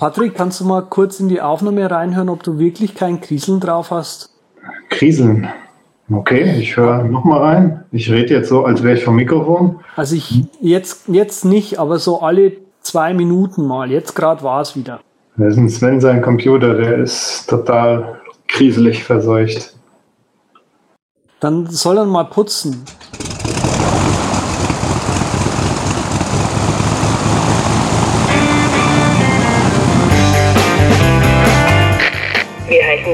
Patrick, kannst du mal kurz in die Aufnahme reinhören, ob du wirklich kein Kriseln drauf hast? Kriseln. Okay, ich höre nochmal rein. Ich rede jetzt so, als wäre ich vom Mikrofon. Also ich jetzt, jetzt nicht, aber so alle zwei Minuten mal. Jetzt gerade war es wieder. Das ist ein Sven, sein Computer, der ist total kriselig verseucht. Dann soll er mal putzen.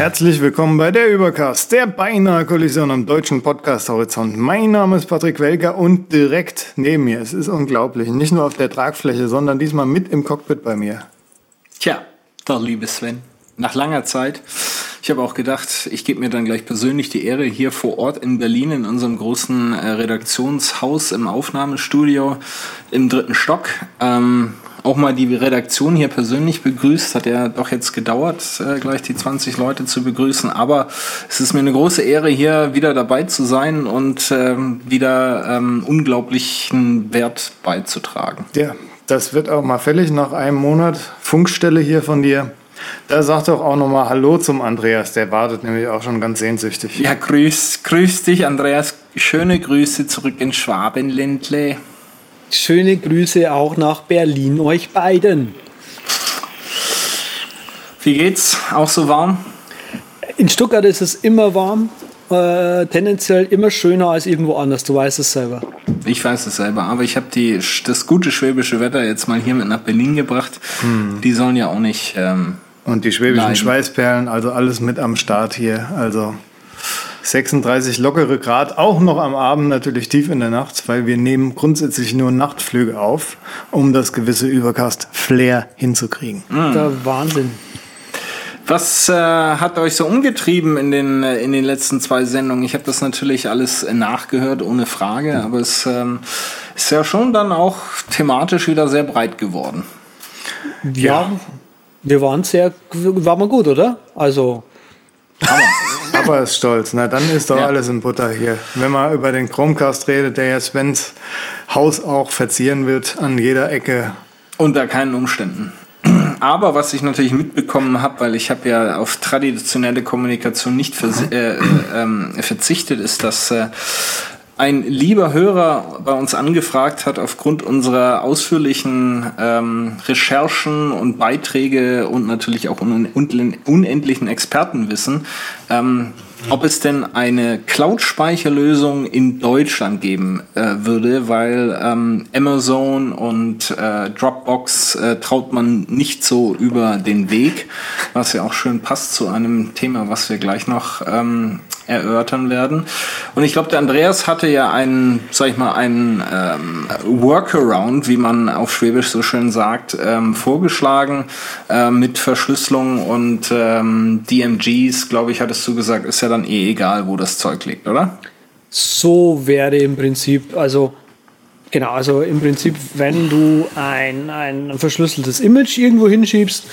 Herzlich willkommen bei der Übercast, der beinahe Kollision am deutschen Podcast Horizont. Mein Name ist Patrick Welker und direkt neben mir, es ist unglaublich, nicht nur auf der Tragfläche, sondern diesmal mit im Cockpit bei mir. Tja, doch liebe Sven, nach langer Zeit. Ich habe auch gedacht, ich gebe mir dann gleich persönlich die Ehre, hier vor Ort in Berlin in unserem großen äh, Redaktionshaus im Aufnahmestudio im dritten Stock ähm, auch mal die Redaktion hier persönlich begrüßt. Hat ja doch jetzt gedauert, äh, gleich die 20 Leute zu begrüßen. Aber es ist mir eine große Ehre, hier wieder dabei zu sein und ähm, wieder ähm, unglaublichen Wert beizutragen. Ja, das wird auch mal fällig nach einem Monat Funkstelle hier von dir. Da sag doch auch nochmal Hallo zum Andreas, der wartet nämlich auch schon ganz sehnsüchtig. Ja, grüß, grüß dich, Andreas. Schöne Grüße zurück in Schwabenländle. Schöne Grüße auch nach Berlin, euch beiden. Wie geht's? Auch so warm? In Stuttgart ist es immer warm, äh, tendenziell immer schöner als irgendwo anders. Du weißt es selber. Ich weiß es selber, aber ich habe das gute schwäbische Wetter jetzt mal hier mit nach Berlin gebracht. Hm. Die sollen ja auch nicht. Ähm, Und die schwäbischen leiden. Schweißperlen, also alles mit am Start hier. Also 36 lockere Grad, auch noch am Abend natürlich tief in der Nacht, weil wir nehmen grundsätzlich nur Nachtflüge auf, um das gewisse Übercast-Flair hinzukriegen. Mhm. Der Wahnsinn. Was äh, hat euch so umgetrieben in den, äh, in den letzten zwei Sendungen? Ich habe das natürlich alles nachgehört, ohne Frage, aber es ähm, ist ja schon dann auch thematisch wieder sehr breit geworden. Ja, ja. wir waren sehr, waren wir gut, oder? Also. Hammer. Papa ist stolz. Na, dann ist doch ja. alles in Butter hier. Wenn man über den Chromecast redet, der ja Svens Haus auch verzieren wird an jeder Ecke. Unter keinen Umständen. Aber was ich natürlich mitbekommen habe, weil ich habe ja auf traditionelle Kommunikation nicht äh, äh, verzichtet, ist, dass äh, ein lieber Hörer bei uns angefragt hat, aufgrund unserer ausführlichen ähm, Recherchen und Beiträge und natürlich auch un unendlichen Expertenwissen, ähm, ob es denn eine Cloud-Speicherlösung in Deutschland geben äh, würde, weil ähm, Amazon und äh, Dropbox äh, traut man nicht so über den Weg, was ja auch schön passt zu einem Thema, was wir gleich noch ähm, erörtern werden. Und ich glaube, der Andreas hatte ja einen, sag ich mal, einen ähm, Workaround, wie man auf Schwäbisch so schön sagt, ähm, vorgeschlagen äh, mit Verschlüsselung und ähm, DMGs, glaube ich, hattest du gesagt, ist ja dann eh egal, wo das Zeug liegt, oder? So wäre im Prinzip, also Genau, also im Prinzip, wenn du ein, ein verschlüsseltes Image irgendwo hinschiebst,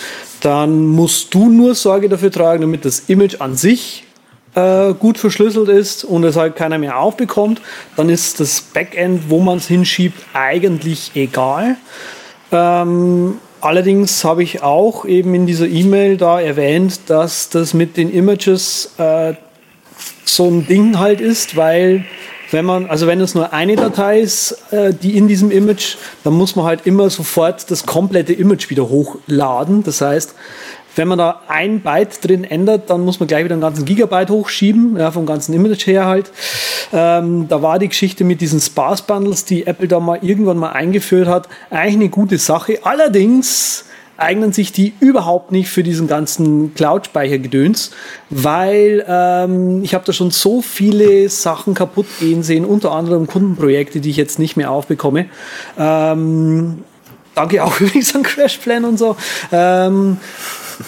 dann musst du nur Sorge dafür tragen, damit das Image an sich äh, gut verschlüsselt ist und es halt keiner mehr aufbekommt, dann ist das Backend, wo man es hinschiebt, eigentlich egal. Ähm, allerdings habe ich auch eben in dieser E-Mail da erwähnt, dass das mit den Images äh, so ein Ding halt ist, weil wenn man, also wenn es nur eine Datei ist, äh, die in diesem Image, dann muss man halt immer sofort das komplette Image wieder hochladen. Das heißt, wenn man da ein Byte drin ändert, dann muss man gleich wieder einen ganzen Gigabyte hochschieben, ja, vom ganzen Image her halt. Ähm, da war die Geschichte mit diesen Sparse Bundles, die Apple da mal irgendwann mal eingeführt hat, eigentlich eine gute Sache. Allerdings eignen sich die überhaupt nicht für diesen ganzen Cloud-Speichergedöns, weil ähm, ich habe da schon so viele Sachen kaputt gehen sehen, unter anderem Kundenprojekte, die ich jetzt nicht mehr aufbekomme. Ähm, danke auch übrigens an Crashplan und so. Ähm,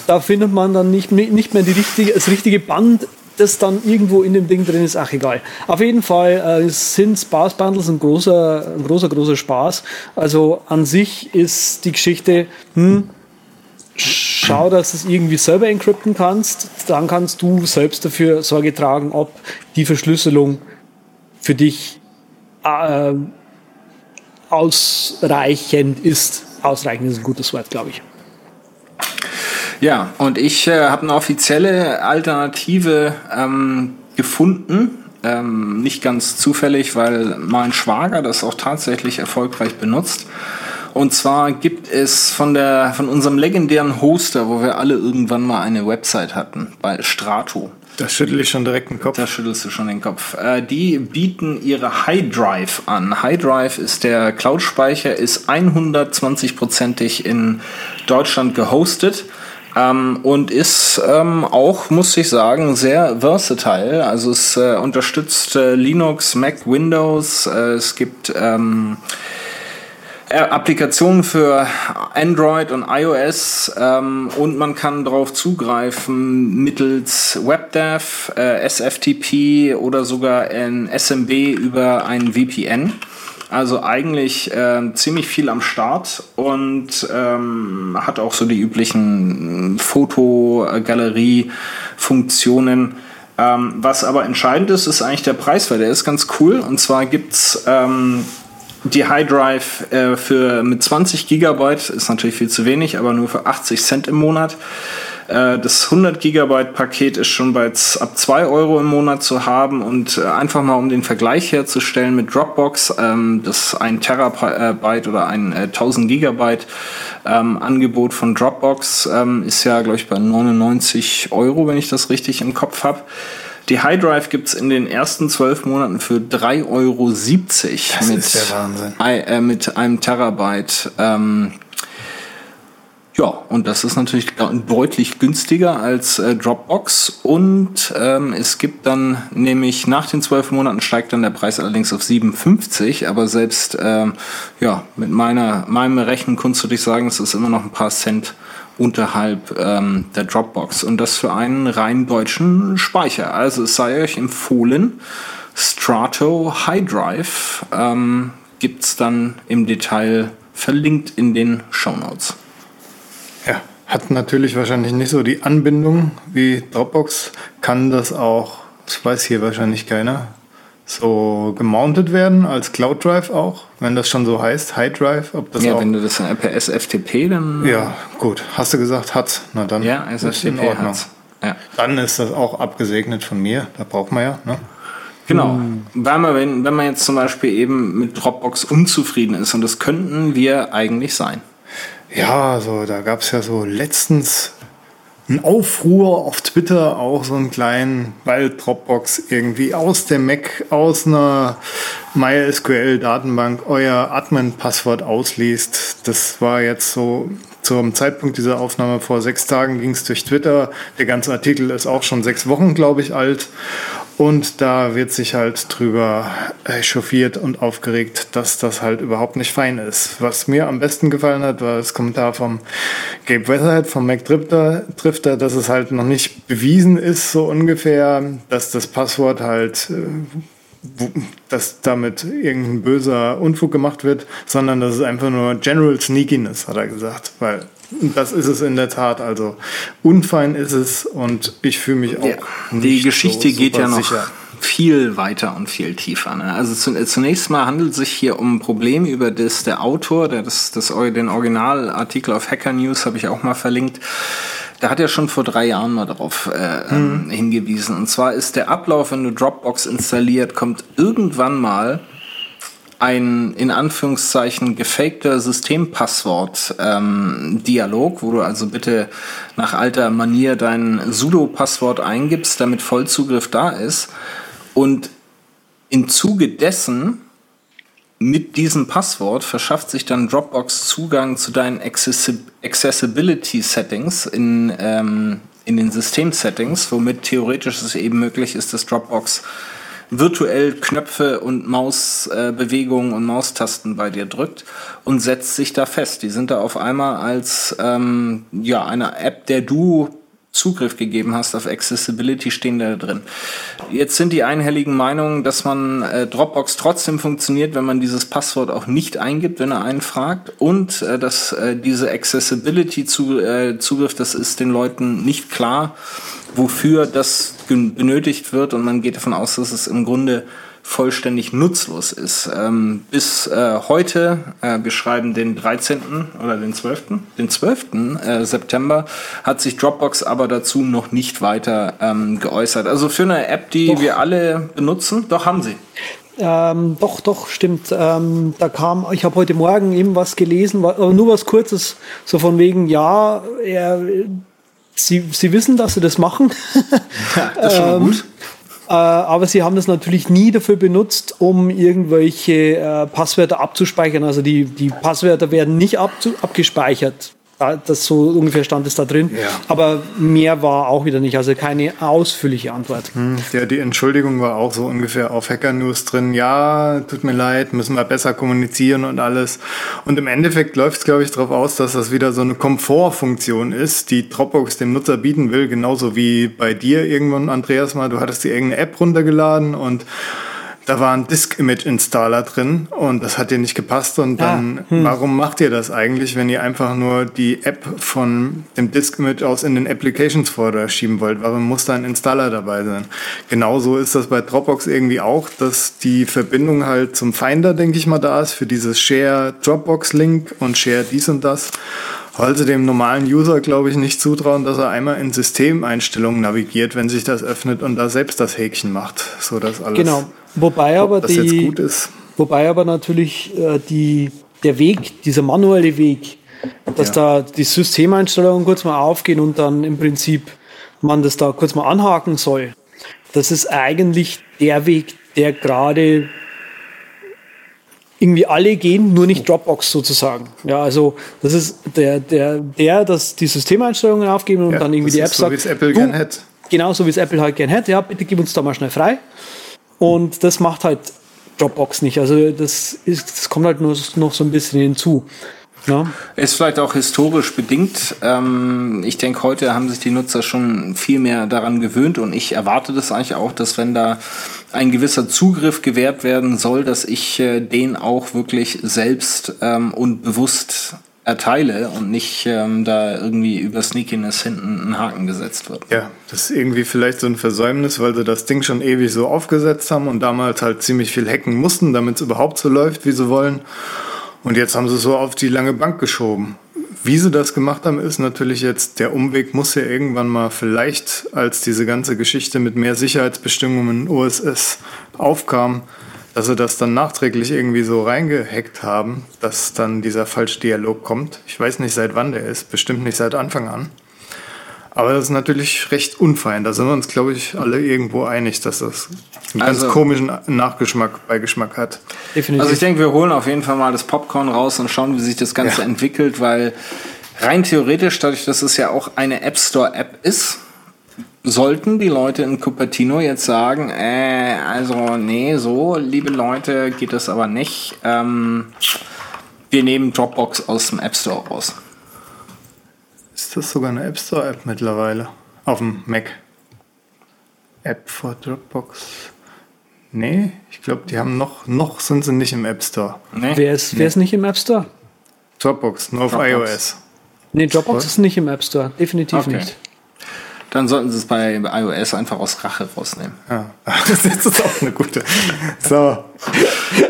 da findet man dann nicht, nicht mehr die richtige, das richtige Band das dann irgendwo in dem Ding drin ist, ach egal. Auf jeden Fall äh, sind Sparse Bundles ein großer, ein großer, großer Spaß. Also an sich ist die Geschichte, hm, schau, dass du es irgendwie selber encrypten kannst. Dann kannst du selbst dafür Sorge tragen, ob die Verschlüsselung für dich äh, ausreichend ist. Ausreichend ist ein gutes Wort, glaube ich. Ja, und ich äh, habe eine offizielle Alternative ähm, gefunden. Ähm, nicht ganz zufällig, weil mein Schwager das auch tatsächlich erfolgreich benutzt. Und zwar gibt es von der von unserem legendären Hoster, wo wir alle irgendwann mal eine Website hatten, bei Strato. Da schüttel ich schon direkt den Kopf. Da schüttelst du schon den Kopf. Äh, die bieten ihre High Drive an. High Drive ist der Cloud-Speicher, ist 120-prozentig in Deutschland gehostet. Ähm, und ist ähm, auch, muss ich sagen, sehr versatile. Also es äh, unterstützt äh, Linux, Mac, Windows. Äh, es gibt ähm, äh, Applikationen für Android und iOS ähm, und man kann darauf zugreifen mittels WebDAV, äh, SFTP oder sogar ein SMB über ein VPN. Also eigentlich äh, ziemlich viel am Start und ähm, hat auch so die üblichen Fotogalerie-Funktionen. Ähm, was aber entscheidend ist, ist eigentlich der Preis, weil der ist ganz cool. Und zwar gibt's ähm, die High Drive äh, für mit 20 Gigabyte ist natürlich viel zu wenig, aber nur für 80 Cent im Monat. Äh, das 100 Gigabyte Paket ist schon bei ab 2 Euro im Monat zu haben und äh, einfach mal um den Vergleich herzustellen mit Dropbox, ähm, das ein Terabyte oder ein äh, 1000 Gigabyte ähm, Angebot von Dropbox ähm, ist ja, glaube ich, bei 99 Euro, wenn ich das richtig im Kopf habe. Die High Drive gibt es in den ersten zwölf Monaten für 3,70 Euro. Das mit, ist der Wahnsinn. Äh, mit einem Terabyte. Ähm, ja, und das ist natürlich deutlich günstiger als äh, Dropbox. Und ähm, es gibt dann nämlich nach den zwölf Monaten steigt dann der Preis allerdings auf 57. Aber selbst ähm, ja, mit meiner, meinem Rechenkunst würde ich sagen, es ist immer noch ein paar Cent unterhalb ähm, der Dropbox und das für einen rein deutschen Speicher. Also es sei euch empfohlen, Strato High Drive ähm, gibt es dann im Detail verlinkt in den Show Notes. Hat natürlich wahrscheinlich nicht so die Anbindung wie Dropbox, kann das auch, das weiß hier wahrscheinlich keiner, so gemountet werden als Cloud Drive auch, wenn das schon so heißt, High Drive. Ob das ja, auch, wenn du das in per SFTP dann. Ja, gut. Hast du gesagt, hat. Na dann. Ja, SFTP in Ordnung. Hat's. Ja. Dann ist das auch abgesegnet von mir. Da braucht man ja. Ne? Genau. Hm. Weil man, wenn, wenn man jetzt zum Beispiel eben mit Dropbox unzufrieden ist, und das könnten wir eigentlich sein. Ja, also da gab es ja so letztens ein Aufruhr auf Twitter, auch so einen kleinen, weil Dropbox irgendwie aus der Mac, aus einer MySQL-Datenbank euer Admin-Passwort ausliest. Das war jetzt so zum Zeitpunkt dieser Aufnahme vor sechs Tagen ging es durch Twitter. Der ganze Artikel ist auch schon sechs Wochen, glaube ich, alt. Und da wird sich halt drüber echauffiert und aufgeregt, dass das halt überhaupt nicht fein ist. Was mir am besten gefallen hat, war das Kommentar vom Gabe Weatherhead, vom Mac Drifter, dass es halt noch nicht bewiesen ist, so ungefähr, dass das Passwort halt äh, dass damit irgendein böser Unfug gemacht wird, sondern das ist einfach nur General Sneakiness, hat er gesagt. Weil das ist es in der Tat. Also unfein ist es und ich fühle mich auch. Ja, die Geschichte so geht ja noch sicher. viel weiter und viel tiefer. Ne? Also zunächst mal handelt es sich hier um ein Problem, über das der Autor, der das, das, den Originalartikel auf Hacker News habe ich auch mal verlinkt, der hat ja schon vor drei Jahren mal darauf äh, hm. hingewiesen. Und zwar ist der Ablauf, wenn du Dropbox installiert, kommt irgendwann mal ein in Anführungszeichen gefakter Systempasswort-Dialog, ähm, wo du also bitte nach alter Manier dein Sudo-Passwort eingibst, damit Vollzugriff da ist. Und im Zuge dessen mit diesem Passwort verschafft sich dann Dropbox Zugang zu deinen Accessibility Settings in, ähm, in den System-Settings, womit theoretisch es eben möglich ist, dass Dropbox virtuell Knöpfe und Mausbewegungen äh, und Maustasten bei dir drückt und setzt sich da fest. Die sind da auf einmal als ähm, ja eine App, der du Zugriff gegeben hast auf Accessibility, stehen da drin. Jetzt sind die einhelligen Meinungen, dass man äh, Dropbox trotzdem funktioniert, wenn man dieses Passwort auch nicht eingibt, wenn er einen fragt. Und äh, dass äh, diese Accessibility-Zugriff, das ist den Leuten nicht klar, wofür das benötigt wird. Und man geht davon aus, dass es im Grunde vollständig nutzlos ist. Ähm, bis äh, heute, äh, wir schreiben den 13. oder den 12. Den 12. Äh, September, hat sich Dropbox aber dazu noch nicht weiter ähm, geäußert. Also für eine App, die doch. wir alle benutzen, doch haben sie. Ähm, doch, doch, stimmt. Ähm, da kam, ich habe heute Morgen eben was gelesen, war, nur was Kurzes, so von wegen, ja, er, sie, sie wissen, dass sie das machen. Ja, das ist schon ähm, gut. Äh, aber sie haben das natürlich nie dafür benutzt, um irgendwelche äh, Passwörter abzuspeichern. Also die, die Passwörter werden nicht abgespeichert. Das so ungefähr stand es da drin. Ja. Aber mehr war auch wieder nicht, also keine ausführliche Antwort. Hm, ja, die Entschuldigung war auch so ungefähr auf Hacker News drin. Ja, tut mir leid, müssen wir besser kommunizieren und alles. Und im Endeffekt läuft es, glaube ich, darauf aus, dass das wieder so eine Komfortfunktion ist, die Dropbox dem Nutzer bieten will, genauso wie bei dir irgendwann, Andreas, mal. Du hattest dir irgendeine App runtergeladen und da war ein Disk-Image-Installer drin und das hat dir nicht gepasst. Und ah, dann, ah, hm. warum macht ihr das eigentlich, wenn ihr einfach nur die App von dem Disk-Image aus in den Applications-Folder schieben wollt? Warum muss da ein Installer dabei sein? Genauso ist das bei Dropbox irgendwie auch, dass die Verbindung halt zum Finder, denke ich mal, da ist für dieses Share Dropbox-Link und Share dies und das sie dem normalen User, glaube ich, nicht zutrauen, dass er einmal in Systemeinstellungen navigiert, wenn sich das öffnet und da selbst das Häkchen macht, so dass alles. Genau. Wobei aber die, wobei aber natürlich äh, die, der Weg, dieser manuelle Weg, dass ja. da die Systemeinstellungen kurz mal aufgehen und dann im Prinzip man das da kurz mal anhaken soll. Das ist eigentlich der Weg, der gerade irgendwie alle gehen, nur nicht Dropbox sozusagen. Ja, also das ist der, der, der, dass die Systemeinstellungen aufgeben und ja, dann irgendwie die App so, sagt. So wie es Apple gern hätte. Genau, so wie es Apple halt gern hätte. Ja, bitte gib uns da mal schnell frei. Und das macht halt Dropbox nicht. Also das, ist, das kommt halt nur noch so ein bisschen hinzu. Ja. Ist vielleicht auch historisch bedingt. Ähm, ich denke, heute haben sich die Nutzer schon viel mehr daran gewöhnt und ich erwarte das eigentlich auch, dass wenn da ein gewisser Zugriff gewährt werden soll, dass ich äh, den auch wirklich selbst ähm, und bewusst erteile und nicht ähm, da irgendwie über Sneakiness hinten ein Haken gesetzt wird. Ja, das ist irgendwie vielleicht so ein Versäumnis, weil sie das Ding schon ewig so aufgesetzt haben und damals halt ziemlich viel hacken mussten, damit es überhaupt so läuft, wie sie wollen. Und jetzt haben sie so auf die lange Bank geschoben. Wie sie das gemacht haben, ist natürlich jetzt, der Umweg muss ja irgendwann mal vielleicht, als diese ganze Geschichte mit mehr Sicherheitsbestimmungen in OSS aufkam, dass sie das dann nachträglich irgendwie so reingehackt haben, dass dann dieser Falschdialog kommt. Ich weiß nicht, seit wann der ist, bestimmt nicht seit Anfang an. Aber das ist natürlich recht unfein. Da sind wir uns, glaube ich, alle irgendwo einig, dass das einen also, ganz komischen Nachgeschmack, Beigeschmack hat. Definitiv. Also ich denke, wir holen auf jeden Fall mal das Popcorn raus und schauen, wie sich das Ganze ja. entwickelt, weil rein theoretisch, dadurch, dass es ja auch eine App Store App ist, sollten die Leute in Cupertino jetzt sagen, äh, also nee, so, liebe Leute, geht das aber nicht. Ähm, wir nehmen Dropbox aus dem App Store raus. Ist das sogar eine App Store App mittlerweile? Auf dem Mac. App for Dropbox. Nee, ich glaube, die haben noch, noch sind sie nicht im App Store. Nee. Wer, ist, nee. wer ist nicht im App Store? Dropbox, nur auf Dropbox. iOS. Nee, Dropbox ist nicht im App Store. Definitiv okay. nicht. Dann sollten sie es bei iOS einfach aus Rache rausnehmen. Ja, das ist auch eine gute. So.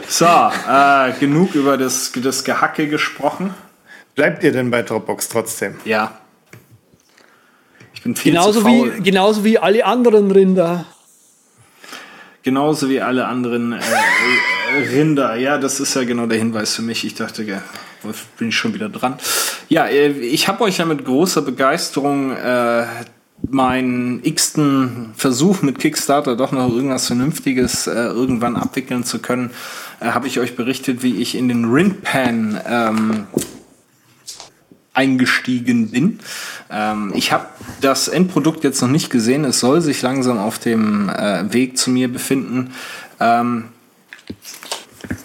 So, äh, genug über das, das Gehacke gesprochen. Bleibt ihr denn bei Dropbox trotzdem? Ja. Ich bin viel genauso zu faul. Wie, genauso wie alle anderen Rinder. Genauso wie alle anderen äh, Rinder. Ja, das ist ja genau der Hinweis für mich. Ich dachte, ja, bin ich schon wieder dran. Ja, äh, ich habe euch ja mit großer Begeisterung äh, meinen x-ten Versuch mit Kickstarter doch noch irgendwas Vernünftiges äh, irgendwann abwickeln zu können, äh, habe ich euch berichtet, wie ich in den Rinpan ähm, eingestiegen bin. Ähm, ich habe das Endprodukt jetzt noch nicht gesehen. Es soll sich langsam auf dem äh, Weg zu mir befinden. Ähm,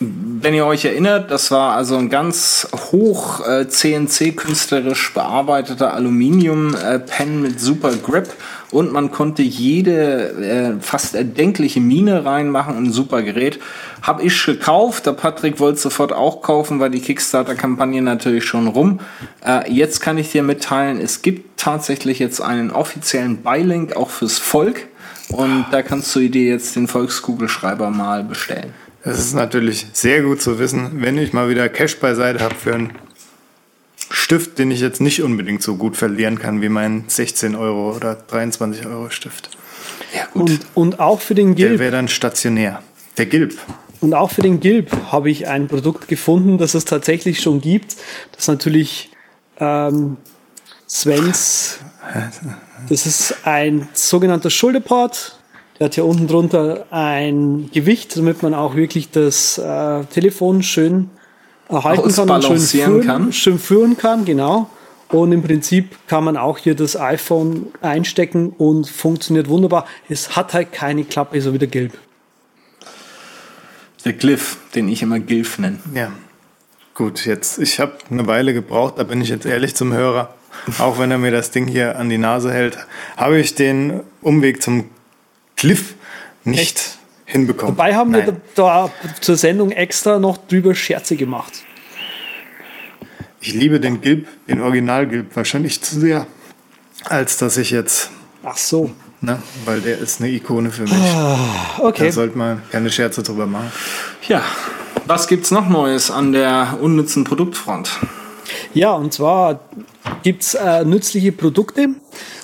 wenn ihr euch erinnert, das war also ein ganz hoch äh, CNC künstlerisch bearbeiteter Aluminium-Pen mit super Grip und man konnte jede äh, fast erdenkliche Mine reinmachen und ein super Gerät. Hab ich gekauft, der Patrick wollte sofort auch kaufen, weil die Kickstarter-Kampagne natürlich schon rum. Äh, jetzt kann ich dir mitteilen, es gibt tatsächlich jetzt einen offiziellen Beilink auch fürs Volk und da kannst du dir jetzt den Volkskugelschreiber mal bestellen. Es ist natürlich sehr gut zu wissen, wenn ich mal wieder Cash beiseite habe für einen Stift, den ich jetzt nicht unbedingt so gut verlieren kann wie mein 16 Euro oder 23 Euro Stift. Ja, gut. Und, und auch für den Gilb. Der wäre dann stationär. Der Gilb. Und auch für den Gilb habe ich ein Produkt gefunden, das es tatsächlich schon gibt. Das natürlich ähm, Svens. Das ist ein sogenannter Schulterpart der hat hier unten drunter ein Gewicht, damit man auch wirklich das äh, Telefon schön erhalten kann und schön führen, kann. schön führen kann, genau. Und im Prinzip kann man auch hier das iPhone einstecken und funktioniert wunderbar. Es hat halt keine Klappe, so wie der Gilb. Der Glyph, den ich immer Gilf nenne. Ja. Gut, jetzt, ich habe eine Weile gebraucht, da bin ich jetzt ehrlich zum Hörer. Auch wenn er mir das Ding hier an die Nase hält, habe ich den Umweg zum Cliff nicht Echt? hinbekommen. Dabei haben Nein. wir da, da zur Sendung extra noch drüber Scherze gemacht. Ich liebe den Gilb, den Original Gilb, wahrscheinlich zu sehr, als dass ich jetzt. Ach so. Ne, weil der ist eine Ikone für mich. Ah, okay. Da sollte man keine Scherze drüber machen. Ja, was gibt's noch Neues an der unnützen Produktfront? Ja, und zwar gibt's äh, nützliche Produkte.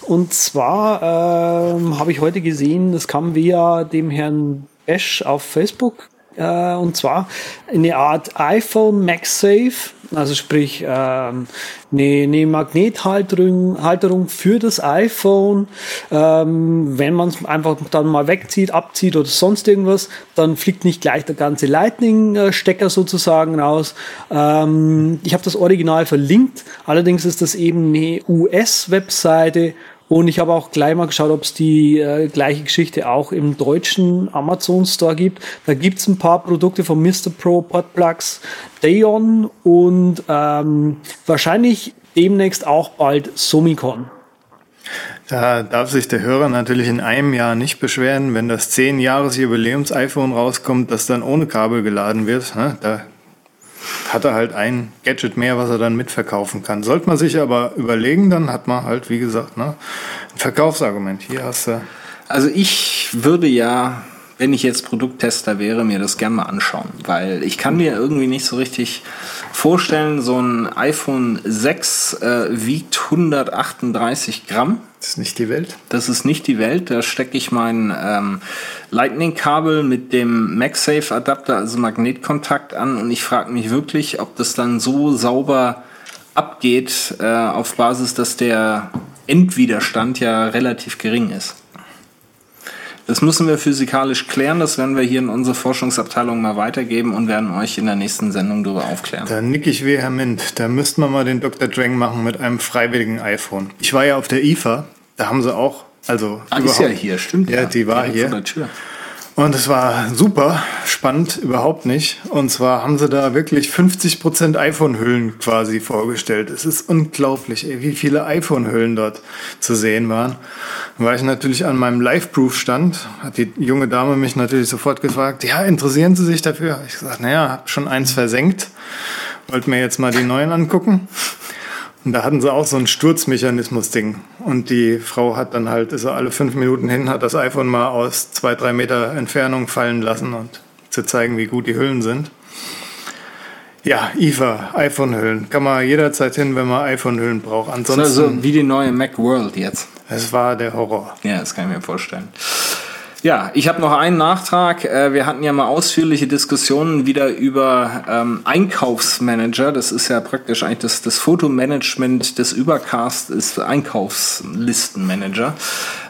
Und zwar ähm, habe ich heute gesehen, das kam via dem Herrn Esch auf Facebook. Äh, und zwar eine Art iPhone MagSafe, also sprich ähm, eine, eine Magnethalterung Halterung für das iPhone. Ähm, wenn man es einfach dann mal wegzieht, abzieht oder sonst irgendwas, dann fliegt nicht gleich der ganze Lightning-Stecker sozusagen raus. Ähm, ich habe das Original verlinkt, allerdings ist das eben eine US-Webseite und ich habe auch gleich mal geschaut, ob es die äh, gleiche Geschichte auch im deutschen Amazon Store gibt. Da gibt es ein paar Produkte von Mr. Pro Podplugs, Dayon und ähm, wahrscheinlich demnächst auch bald Sumicon. Da darf sich der Hörer natürlich in einem Jahr nicht beschweren, wenn das 10-Jahres-Jubiläums-iPhone rauskommt, das dann ohne Kabel geladen wird. Ne? Da hat er halt ein Gadget mehr, was er dann mitverkaufen kann. Sollte man sich aber überlegen, dann hat man halt, wie gesagt, ne, ein Verkaufsargument. Hier hast du. Also ich würde ja, wenn ich jetzt Produkttester wäre, mir das gerne mal anschauen, weil ich kann mir irgendwie nicht so richtig vorstellen, so ein iPhone 6 äh, wiegt 138 Gramm. Das ist nicht die Welt. Das ist nicht die Welt. Da stecke ich mein ähm, Lightning-Kabel mit dem MagSafe-Adapter, also Magnetkontakt an und ich frage mich wirklich, ob das dann so sauber abgeht, äh, auf Basis, dass der Endwiderstand ja relativ gering ist. Das müssen wir physikalisch klären. Das werden wir hier in unserer Forschungsabteilung mal weitergeben und werden euch in der nächsten Sendung darüber aufklären. Da nick ich vehement. Da müssten wir mal den Dr. Drang machen mit einem freiwilligen iPhone. Ich war ja auf der IFA. Da haben sie auch, also ah, ist ja hier, stimmt. Ja, die war hier. Und es war super spannend, überhaupt nicht. Und zwar haben sie da wirklich 50% iPhone-Hüllen quasi vorgestellt. Es ist unglaublich, ey, wie viele iPhone-Hüllen dort zu sehen waren. War ich natürlich an meinem Live-Proof-Stand, hat die junge Dame mich natürlich sofort gefragt, ja, interessieren Sie sich dafür? Ich gesagt, naja, hab schon eins versenkt, wollte mir jetzt mal die neuen angucken. Und da hatten sie auch so ein Sturzmechanismus-Ding. Und die Frau hat dann halt, ist alle fünf Minuten hin, hat das iPhone mal aus zwei, drei Meter Entfernung fallen lassen und zu zeigen, wie gut die Hüllen sind. Ja, IFA, iPhone-Hüllen. Kann man jederzeit hin, wenn man iPhone-Hüllen braucht. Ansonsten. Das ist also wie die neue Mac World jetzt. Es war der Horror. Ja, das kann ich mir vorstellen. Ja, ich habe noch einen Nachtrag. Äh, wir hatten ja mal ausführliche Diskussionen wieder über ähm, Einkaufsmanager. Das ist ja praktisch eigentlich das, das Fotomanagement des Übercast ist Einkaufslistenmanager.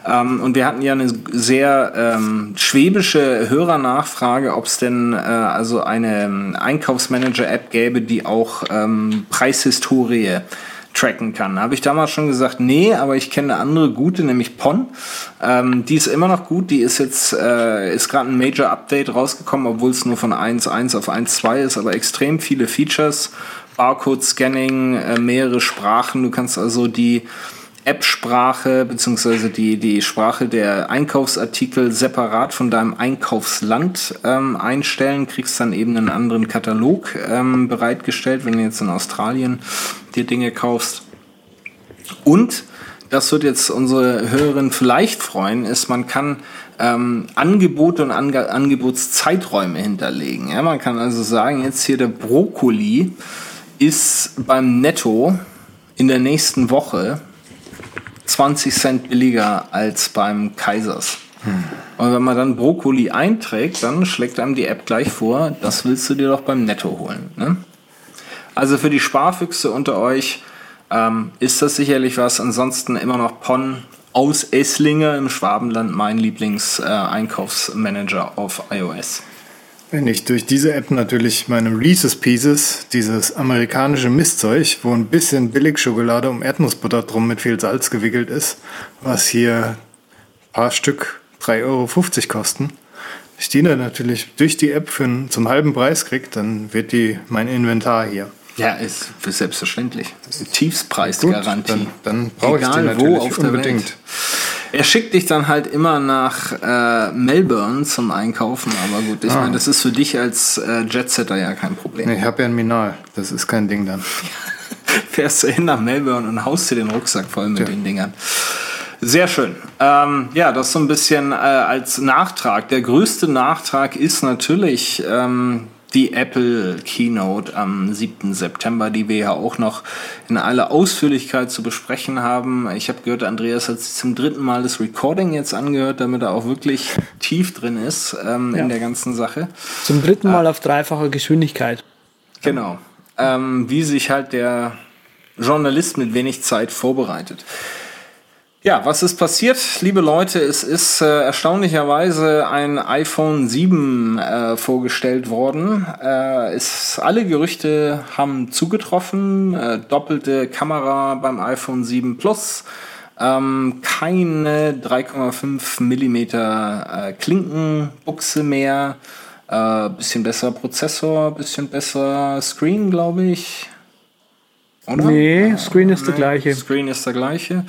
Ähm, und wir hatten ja eine sehr ähm, schwäbische Hörernachfrage, ob es denn äh, also eine ähm, Einkaufsmanager-App gäbe, die auch ähm, Preishistorie tracken kann. Habe ich damals schon gesagt, nee, aber ich kenne eine andere gute, nämlich PON. Ähm, die ist immer noch gut. Die ist jetzt, äh, ist gerade ein Major Update rausgekommen, obwohl es nur von 1.1 auf 1.2 ist, aber extrem viele Features. Barcode-Scanning, äh, mehrere Sprachen. Du kannst also die App-Sprache beziehungsweise die, die Sprache der Einkaufsartikel separat von deinem Einkaufsland ähm, einstellen, kriegst dann eben einen anderen Katalog ähm, bereitgestellt, wenn du jetzt in Australien dir Dinge kaufst. Und das wird jetzt unsere Hörerinnen vielleicht freuen, ist, man kann ähm, Angebote und Ange Angebotszeiträume hinterlegen. Ja, man kann also sagen, jetzt hier der Brokkoli ist beim Netto in der nächsten Woche 20 Cent billiger als beim Kaisers. Hm. Und wenn man dann Brokkoli einträgt, dann schlägt einem die App gleich vor, das willst du dir doch beim Netto holen. Ne? Also für die Sparfüchse unter euch ähm, ist das sicherlich was. Ansonsten immer noch Pon aus Esslinge im Schwabenland, mein Lieblings-Einkaufsmanager äh, auf iOS. Wenn ich durch diese App natürlich meine Reese's Pieces, dieses amerikanische Mistzeug, wo ein bisschen Billigschokolade um Erdnussbutter drum mit viel Salz gewickelt ist, was hier ein paar Stück 3,50 Euro kosten, ich die dann natürlich durch die App für einen, zum halben Preis kriege, dann wird die mein Inventar hier. Ja, ist selbstverständlich. Tiefspreisgarantie. Dann, dann brauche ich die natürlich wo auf unbedingt. Welt. Er schickt dich dann halt immer nach äh, Melbourne zum Einkaufen, aber gut, ich ah. meine, das ist für dich als äh, Jetsetter ja kein Problem. Nee, ich habe ja ein Minal, das ist kein Ding dann. Fährst du hin nach Melbourne und haust dir den Rucksack voll mit ja. den Dingern. Sehr schön. Ähm, ja, das so ein bisschen äh, als Nachtrag. Der größte Nachtrag ist natürlich ähm, die Apple Keynote am 7. September, die wir ja auch noch in aller Ausführlichkeit zu besprechen haben. Ich habe gehört, Andreas hat sich zum dritten Mal das Recording jetzt angehört, damit er auch wirklich tief drin ist ähm, ja. in der ganzen Sache. Zum dritten Mal äh, auf dreifacher Geschwindigkeit. Genau. Ähm, wie sich halt der Journalist mit wenig Zeit vorbereitet. Ja, was ist passiert, liebe Leute? Es ist äh, erstaunlicherweise ein iPhone 7 äh, vorgestellt worden. Äh, es, alle Gerüchte haben zugetroffen. Äh, doppelte Kamera beim iPhone 7 Plus. Ähm, keine 3,5 Millimeter äh, Klinkenbuchse mehr. Äh, bisschen besser Prozessor, bisschen besser Screen, glaube ich. Oder? Nee, Screen ist der gleiche. Screen ist der gleiche.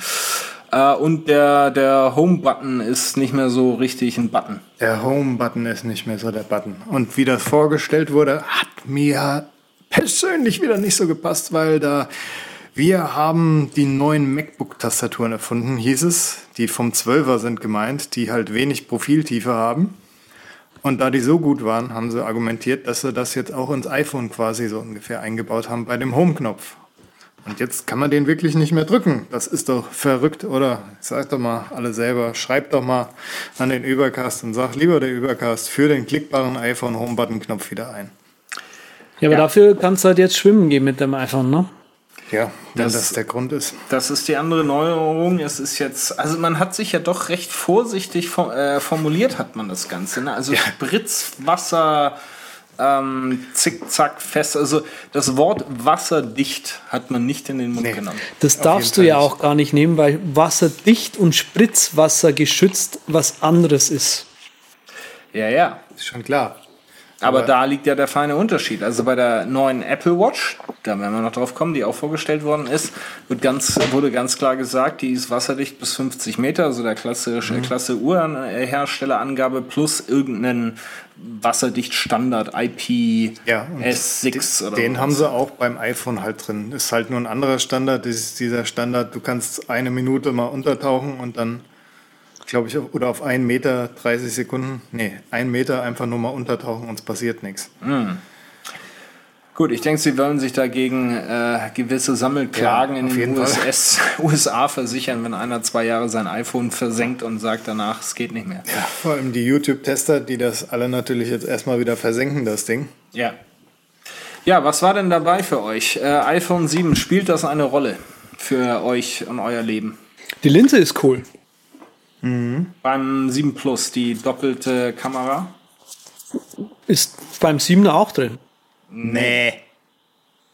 Äh, und der, der Home-Button ist nicht mehr so richtig ein Button. Der Home-Button ist nicht mehr so der Button. Und wie das vorgestellt wurde, hat mir persönlich wieder nicht so gepasst, weil da wir haben die neuen MacBook-Tastaturen erfunden, hieß es. Die vom 12er sind gemeint, die halt wenig Profiltiefe haben. Und da die so gut waren, haben sie argumentiert, dass sie das jetzt auch ins iPhone quasi so ungefähr eingebaut haben bei dem Home-Knopf. Und jetzt kann man den wirklich nicht mehr drücken. Das ist doch verrückt, oder? Sagt doch mal alle selber, schreibt doch mal an den Übercast und sagt lieber der Übercast für den klickbaren iPhone Home-Button-Knopf wieder ein. Ja, aber ja. dafür kannst du halt jetzt schwimmen gehen mit dem iPhone, ne? Ja, wenn das, das, der Grund ist. Das ist die andere Neuerung. Es ist jetzt, also man hat sich ja doch recht vorsichtig äh, formuliert, hat man das Ganze. Ne? Also ja. Spritzwasser ähm, zickzack fest. Also das Wort wasserdicht hat man nicht in den Mund nee, genommen. Das darfst du ja nicht. auch gar nicht nehmen, weil wasserdicht und Spritzwasser geschützt was anderes ist. Ja, ja. Ist schon klar. Aber, Aber da liegt ja der feine Unterschied. Also bei der neuen Apple Watch, da werden wir noch drauf kommen, die auch vorgestellt worden ist, wird ganz, wurde ganz klar gesagt, die ist wasserdicht bis 50 Meter, also der klassische, mhm. Klasse Uhrenherstellerangabe plus irgendeinen wasserdicht Standard IP ja, S6 oder Den was. haben sie auch beim iPhone halt drin. Ist halt nur ein anderer Standard. Das ist dieser Standard, du kannst eine Minute mal untertauchen und dann glaube ich, oder auf einen Meter 30 Sekunden, nee, einen Meter einfach nur mal untertauchen und es passiert nichts. Mhm. Gut, ich denke, Sie wollen sich dagegen äh, gewisse Sammelklagen ja, in den US, USA versichern, wenn einer zwei Jahre sein iPhone versenkt und sagt danach, es geht nicht mehr. Ja, vor allem die YouTube-Tester, die das alle natürlich jetzt erstmal wieder versenken, das Ding. Ja. Ja, was war denn dabei für euch? Äh, iPhone 7, spielt das eine Rolle für euch und euer Leben? Die Linse ist cool. Mhm. Beim 7 Plus, die doppelte Kamera. Ist beim 7 auch drin. Nee.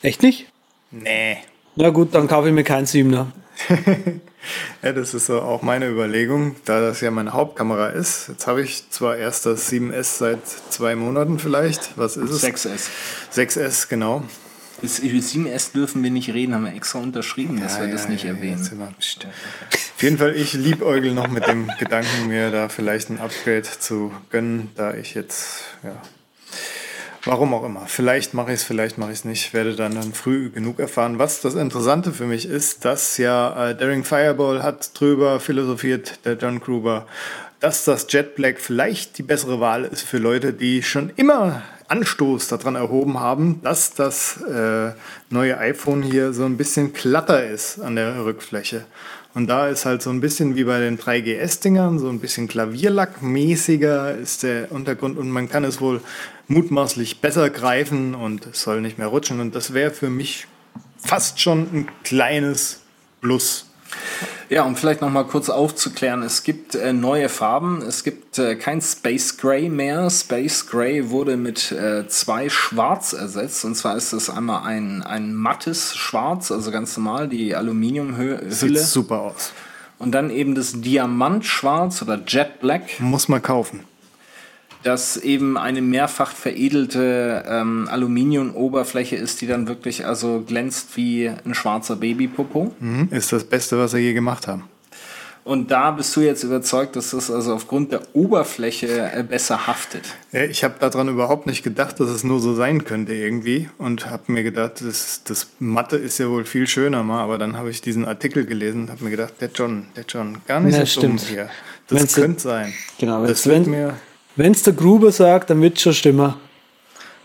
Echt nicht? Nee. Ja gut, dann kaufe ich mir keinen 7er. ja, das ist so auch meine Überlegung, da das ja meine Hauptkamera ist. Jetzt habe ich zwar erst das 7S seit zwei Monaten vielleicht. Was ist es? 6S. 6S, genau. Bis, über 7S dürfen wir nicht reden, haben wir extra unterschrieben, dass Ja, wir das ja, nicht ja, erwähnen. wir-. Auf jeden Fall, ich liebäugel noch mit dem Gedanken, mir da vielleicht ein Upgrade zu gönnen, da ich jetzt, ja, warum auch immer. Vielleicht mache ich es, vielleicht mache ich es nicht. Werde dann, dann früh genug erfahren. Was das Interessante für mich ist, dass ja äh, Daring Fireball hat drüber philosophiert, der John Gruber, dass das Jet Black vielleicht die bessere Wahl ist für Leute, die schon immer Anstoß daran erhoben haben, dass das äh, neue iPhone hier so ein bisschen glatter ist an der Rückfläche. Und da ist halt so ein bisschen wie bei den 3GS-Dingern, so ein bisschen Klavierlackmäßiger ist der Untergrund und man kann es wohl mutmaßlich besser greifen und es soll nicht mehr rutschen. Und das wäre für mich fast schon ein kleines Plus. Ja, um vielleicht noch mal kurz aufzuklären, es gibt äh, neue Farben, es gibt äh, kein Space Gray mehr. Space Gray wurde mit äh, zwei Schwarz ersetzt und zwar ist es einmal ein, ein mattes Schwarz, also ganz normal, die Sieht Aluminiumhülle super aus. und dann eben das Diamantschwarz oder Jet Black, Muss man kaufen. Das eben eine mehrfach veredelte ähm, Aluminiumoberfläche ist, die dann wirklich also glänzt wie ein schwarzer Babypopo. Mhm. Ist das Beste, was wir je gemacht haben. Und da bist du jetzt überzeugt, dass das also aufgrund der Oberfläche äh, besser haftet. Ja, Ich habe daran überhaupt nicht gedacht, dass es nur so sein könnte irgendwie und habe mir gedacht, das, das Mathe ist ja wohl viel schöner mal, aber dann habe ich diesen Artikel gelesen und habe mir gedacht, der John, der John, gar nicht Ja, so dumm stimmt. hier. Das Wenn's könnte sein. Genau, das wenn- wird mir Wenn es der Gruber sagt, dann wird es schon stimmen.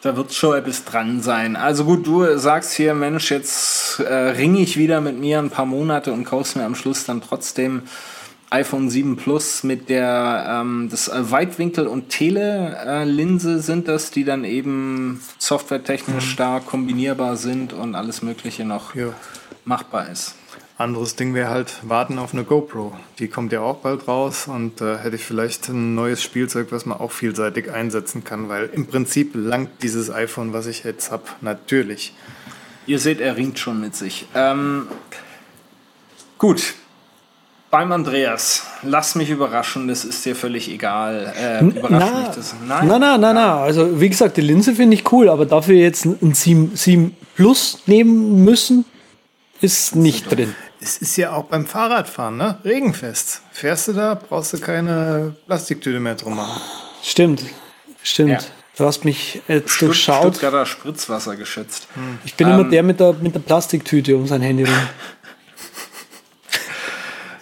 Da wird schon etwas dran sein. Also gut, du sagst hier, Mensch, jetzt äh, ringe ich wieder mit mir ein paar Monate und kaufst mir am Schluss dann trotzdem iPhone 7 Plus mit der ähm, das äh, Weitwinkel- und Tele-Linse sind das, die dann eben softwaretechnisch da kombinierbar sind und alles Mögliche noch Ja. machbar ist. Anderes Ding wäre halt warten auf eine GoPro. Die kommt ja auch bald raus und äh, hätte ich vielleicht ein neues Spielzeug, was man auch vielseitig einsetzen kann, weil im Prinzip langt dieses iPhone, was ich jetzt habe, natürlich. Ihr seht, er ringt schon mit sich. Ähm, gut. Beim Andreas, lass mich überraschen, das ist dir völlig egal. Äh, überrascht Na, mich das. nein, nein, nein, nein. Also wie gesagt, die Linse finde ich cool, aber dafür jetzt ein 7, 7 Plus nehmen müssen, ist nicht drin. Es ist ja auch beim Fahrradfahren, ne? Regenfest. Fährst du da, brauchst du keine Plastiktüte mehr drum machen. Stimmt, stimmt. Ja. Du hast mich jetzt Stutt durchschaut. Stuttgarter Spritzwasser geschätzt. Ich bin immer der mit der, mit der Plastiktüte um sein Handy rum.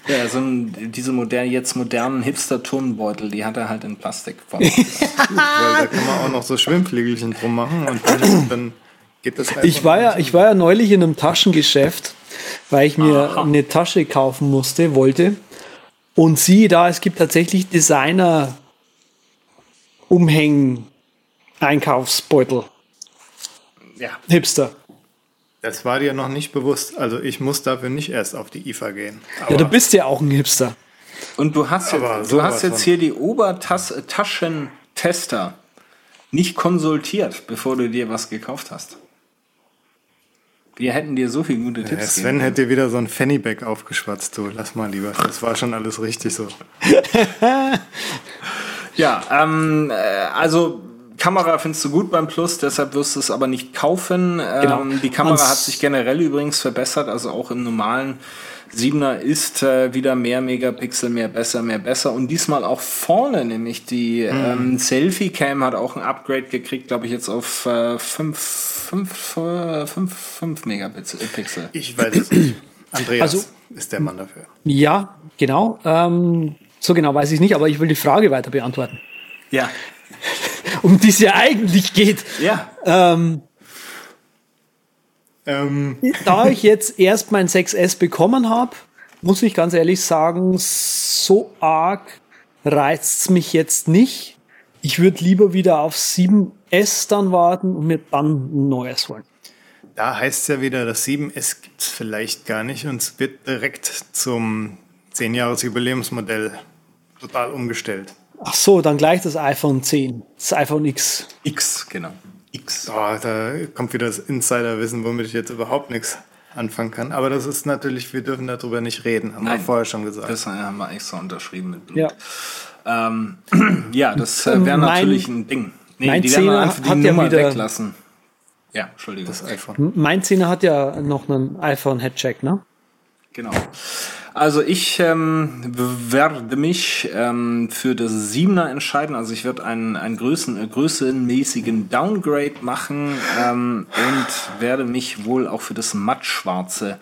Ja, so ein, diese modern, jetzt modernen Hipster-Turnbeutel, die hat er halt in Plastikform. Gut, weil da kann man auch noch so Schwimmflügelchen drum machen und dann, dann geht das Ich war, ja, ich war ja neulich in einem Taschengeschäft, weil ich mir eine Tasche kaufen musste, wollte. Und siehe da, es gibt tatsächlich Designer Umhängen Einkaufsbeutel. ja. Hipster. Das war dir noch nicht bewusst. Also ich muss dafür nicht erst auf die IFA gehen. Ja, du bist ja auch ein Hipster. Und du hast Aber jetzt, du hast jetzt von. hier die Obertaschentester nicht konsultiert, bevor du dir was gekauft hast. Wir hätten dir so viele gute Tipps Sven geben. hätte dir wieder so ein Fannyback aufgeschwatzt. Du, lass mal lieber. Das war schon alles richtig so. Ja, ähm, äh, also Kamera findest du gut beim Plus, deshalb wirst du es aber nicht kaufen. Ähm, Genau. Die Kamera Ans- hat sich generell übrigens verbessert, also auch im normalen 7er ist äh, wieder mehr Megapixel, mehr besser, mehr besser. Und diesmal auch vorne, nämlich die ähm, Selfie-Cam hat auch ein Upgrade gekriegt, glaube ich, jetzt auf 5 5 5 5 Megapixel. Pixel. Ich weiß es nicht. Andreas Also- ist der Mann dafür. Ja, genau. Ähm, so genau weiß ich nicht, aber ich will die Frage weiter beantworten. Ja. Um die es ja eigentlich geht. Ja. Ähm, Ähm, da ich jetzt erst mein 6S bekommen habe, muss ich ganz ehrlich sagen, so arg reizt es mich jetzt nicht. Ich würde lieber wieder auf 7S dann warten und mir dann ein neues holen. da heißt es ja wieder, das 7S gibt es vielleicht gar nicht und es wird direkt zum 10-Jahres-Jubiläumsmodell total umgestellt. Ach so, dann gleich das iPhone 10, das iPhone X. X, genau. X. Oh, da kommt wieder das Insiderwissen, womit ich jetzt überhaupt nichts anfangen kann. Aber das ist natürlich, wir dürfen darüber nicht reden, haben Nein. wir vorher schon gesagt. Das haben wir extra unterschrieben mit Blut. Ja. Ähm, ja, das äh, wäre Mein- natürlich ein Ding. Nee, mein die werden Zehner einfach die hat ja Nummer wieder- weglassen. Ja, Entschuldigung. das iPhone. Mein Zehner hat ja noch einen iPhone-Headcheck, ne? Genau. Also ich ähm, werde mich ähm, für das Siebener entscheiden. Also ich werde einen, einen größen, äh, größenmäßigen Downgrade machen ähm, und werde mich wohl auch für das mattschwarze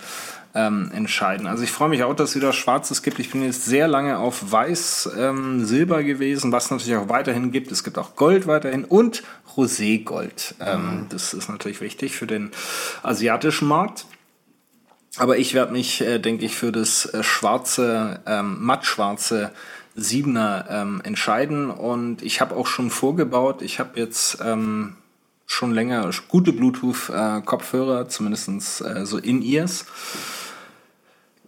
ähm, entscheiden. Also ich freue mich auch, dass es wieder Schwarzes gibt. Ich bin jetzt sehr lange auf Weiß, ähm, Silber gewesen, was natürlich auch weiterhin gibt. Es gibt auch Gold weiterhin und Roségold. Ähm, Das ist natürlich wichtig für den asiatischen Markt. Aber ich werde mich, äh, denke ich, für das äh, schwarze, ähm, mattschwarze Siebener ähm, entscheiden. Und ich habe auch schon vorgebaut. Ich habe jetzt ähm, schon länger gute Bluetooth-Kopfhörer, zumindest äh, so In-Ears.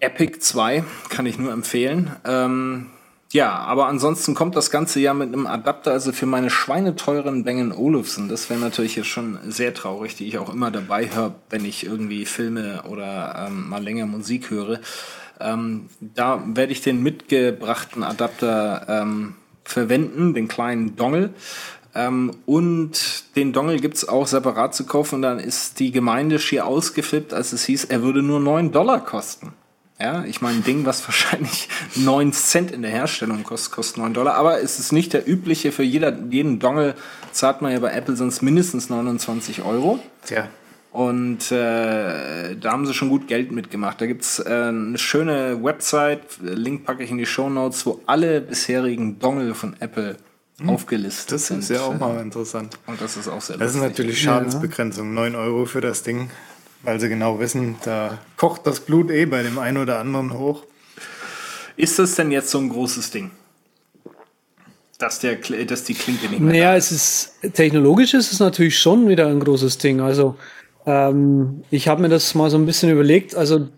Epic 2 kann ich nur empfehlen. Ähm, ja, aber ansonsten kommt das Ganze ja mit einem Adapter, also für meine schweineteuren Bang Olufsen. Das wäre natürlich jetzt schon sehr traurig, die ich auch immer dabei habe, wenn ich irgendwie Filme oder ähm, mal länger Musik höre. Ähm, da werde ich den mitgebrachten Adapter ähm, verwenden, den kleinen Dongle. Ähm, und den Dongle gibt's auch separat zu kaufen. Und dann ist die Gemeinde schier ausgeflippt, als es hieß, er würde nur 9 Dollar kosten. Ja, ich meine, ein Ding, was wahrscheinlich 9 Cent in der Herstellung kostet, kostet 9 Dollar. Aber es ist nicht der übliche. Für jeder, jeden Dongle zahlt man ja bei Apple sonst mindestens 29 Euro. Tja, Und äh, da haben sie schon gut Geld mitgemacht. Da gibt's äh, eine schöne Website, Link packe ich in die Show Notes, wo alle bisherigen Dongle von Apple aufgelistet das sind. ist ja auch mal interessant. Und das ist auch sehr Das ist lustig. natürlich Schadensbegrenzung. 9 Euro für das Ding, weil sie genau wissen, da kocht das Blut eh bei dem einen oder anderen hoch. Ist das denn jetzt so ein großes Ding? Dass, der, Kl- dass die Klinke nicht mehr Naja, es ist technologisch ist es natürlich schon wieder ein großes Ding. Also ähm, ich habe mir das mal so ein bisschen überlegt. Also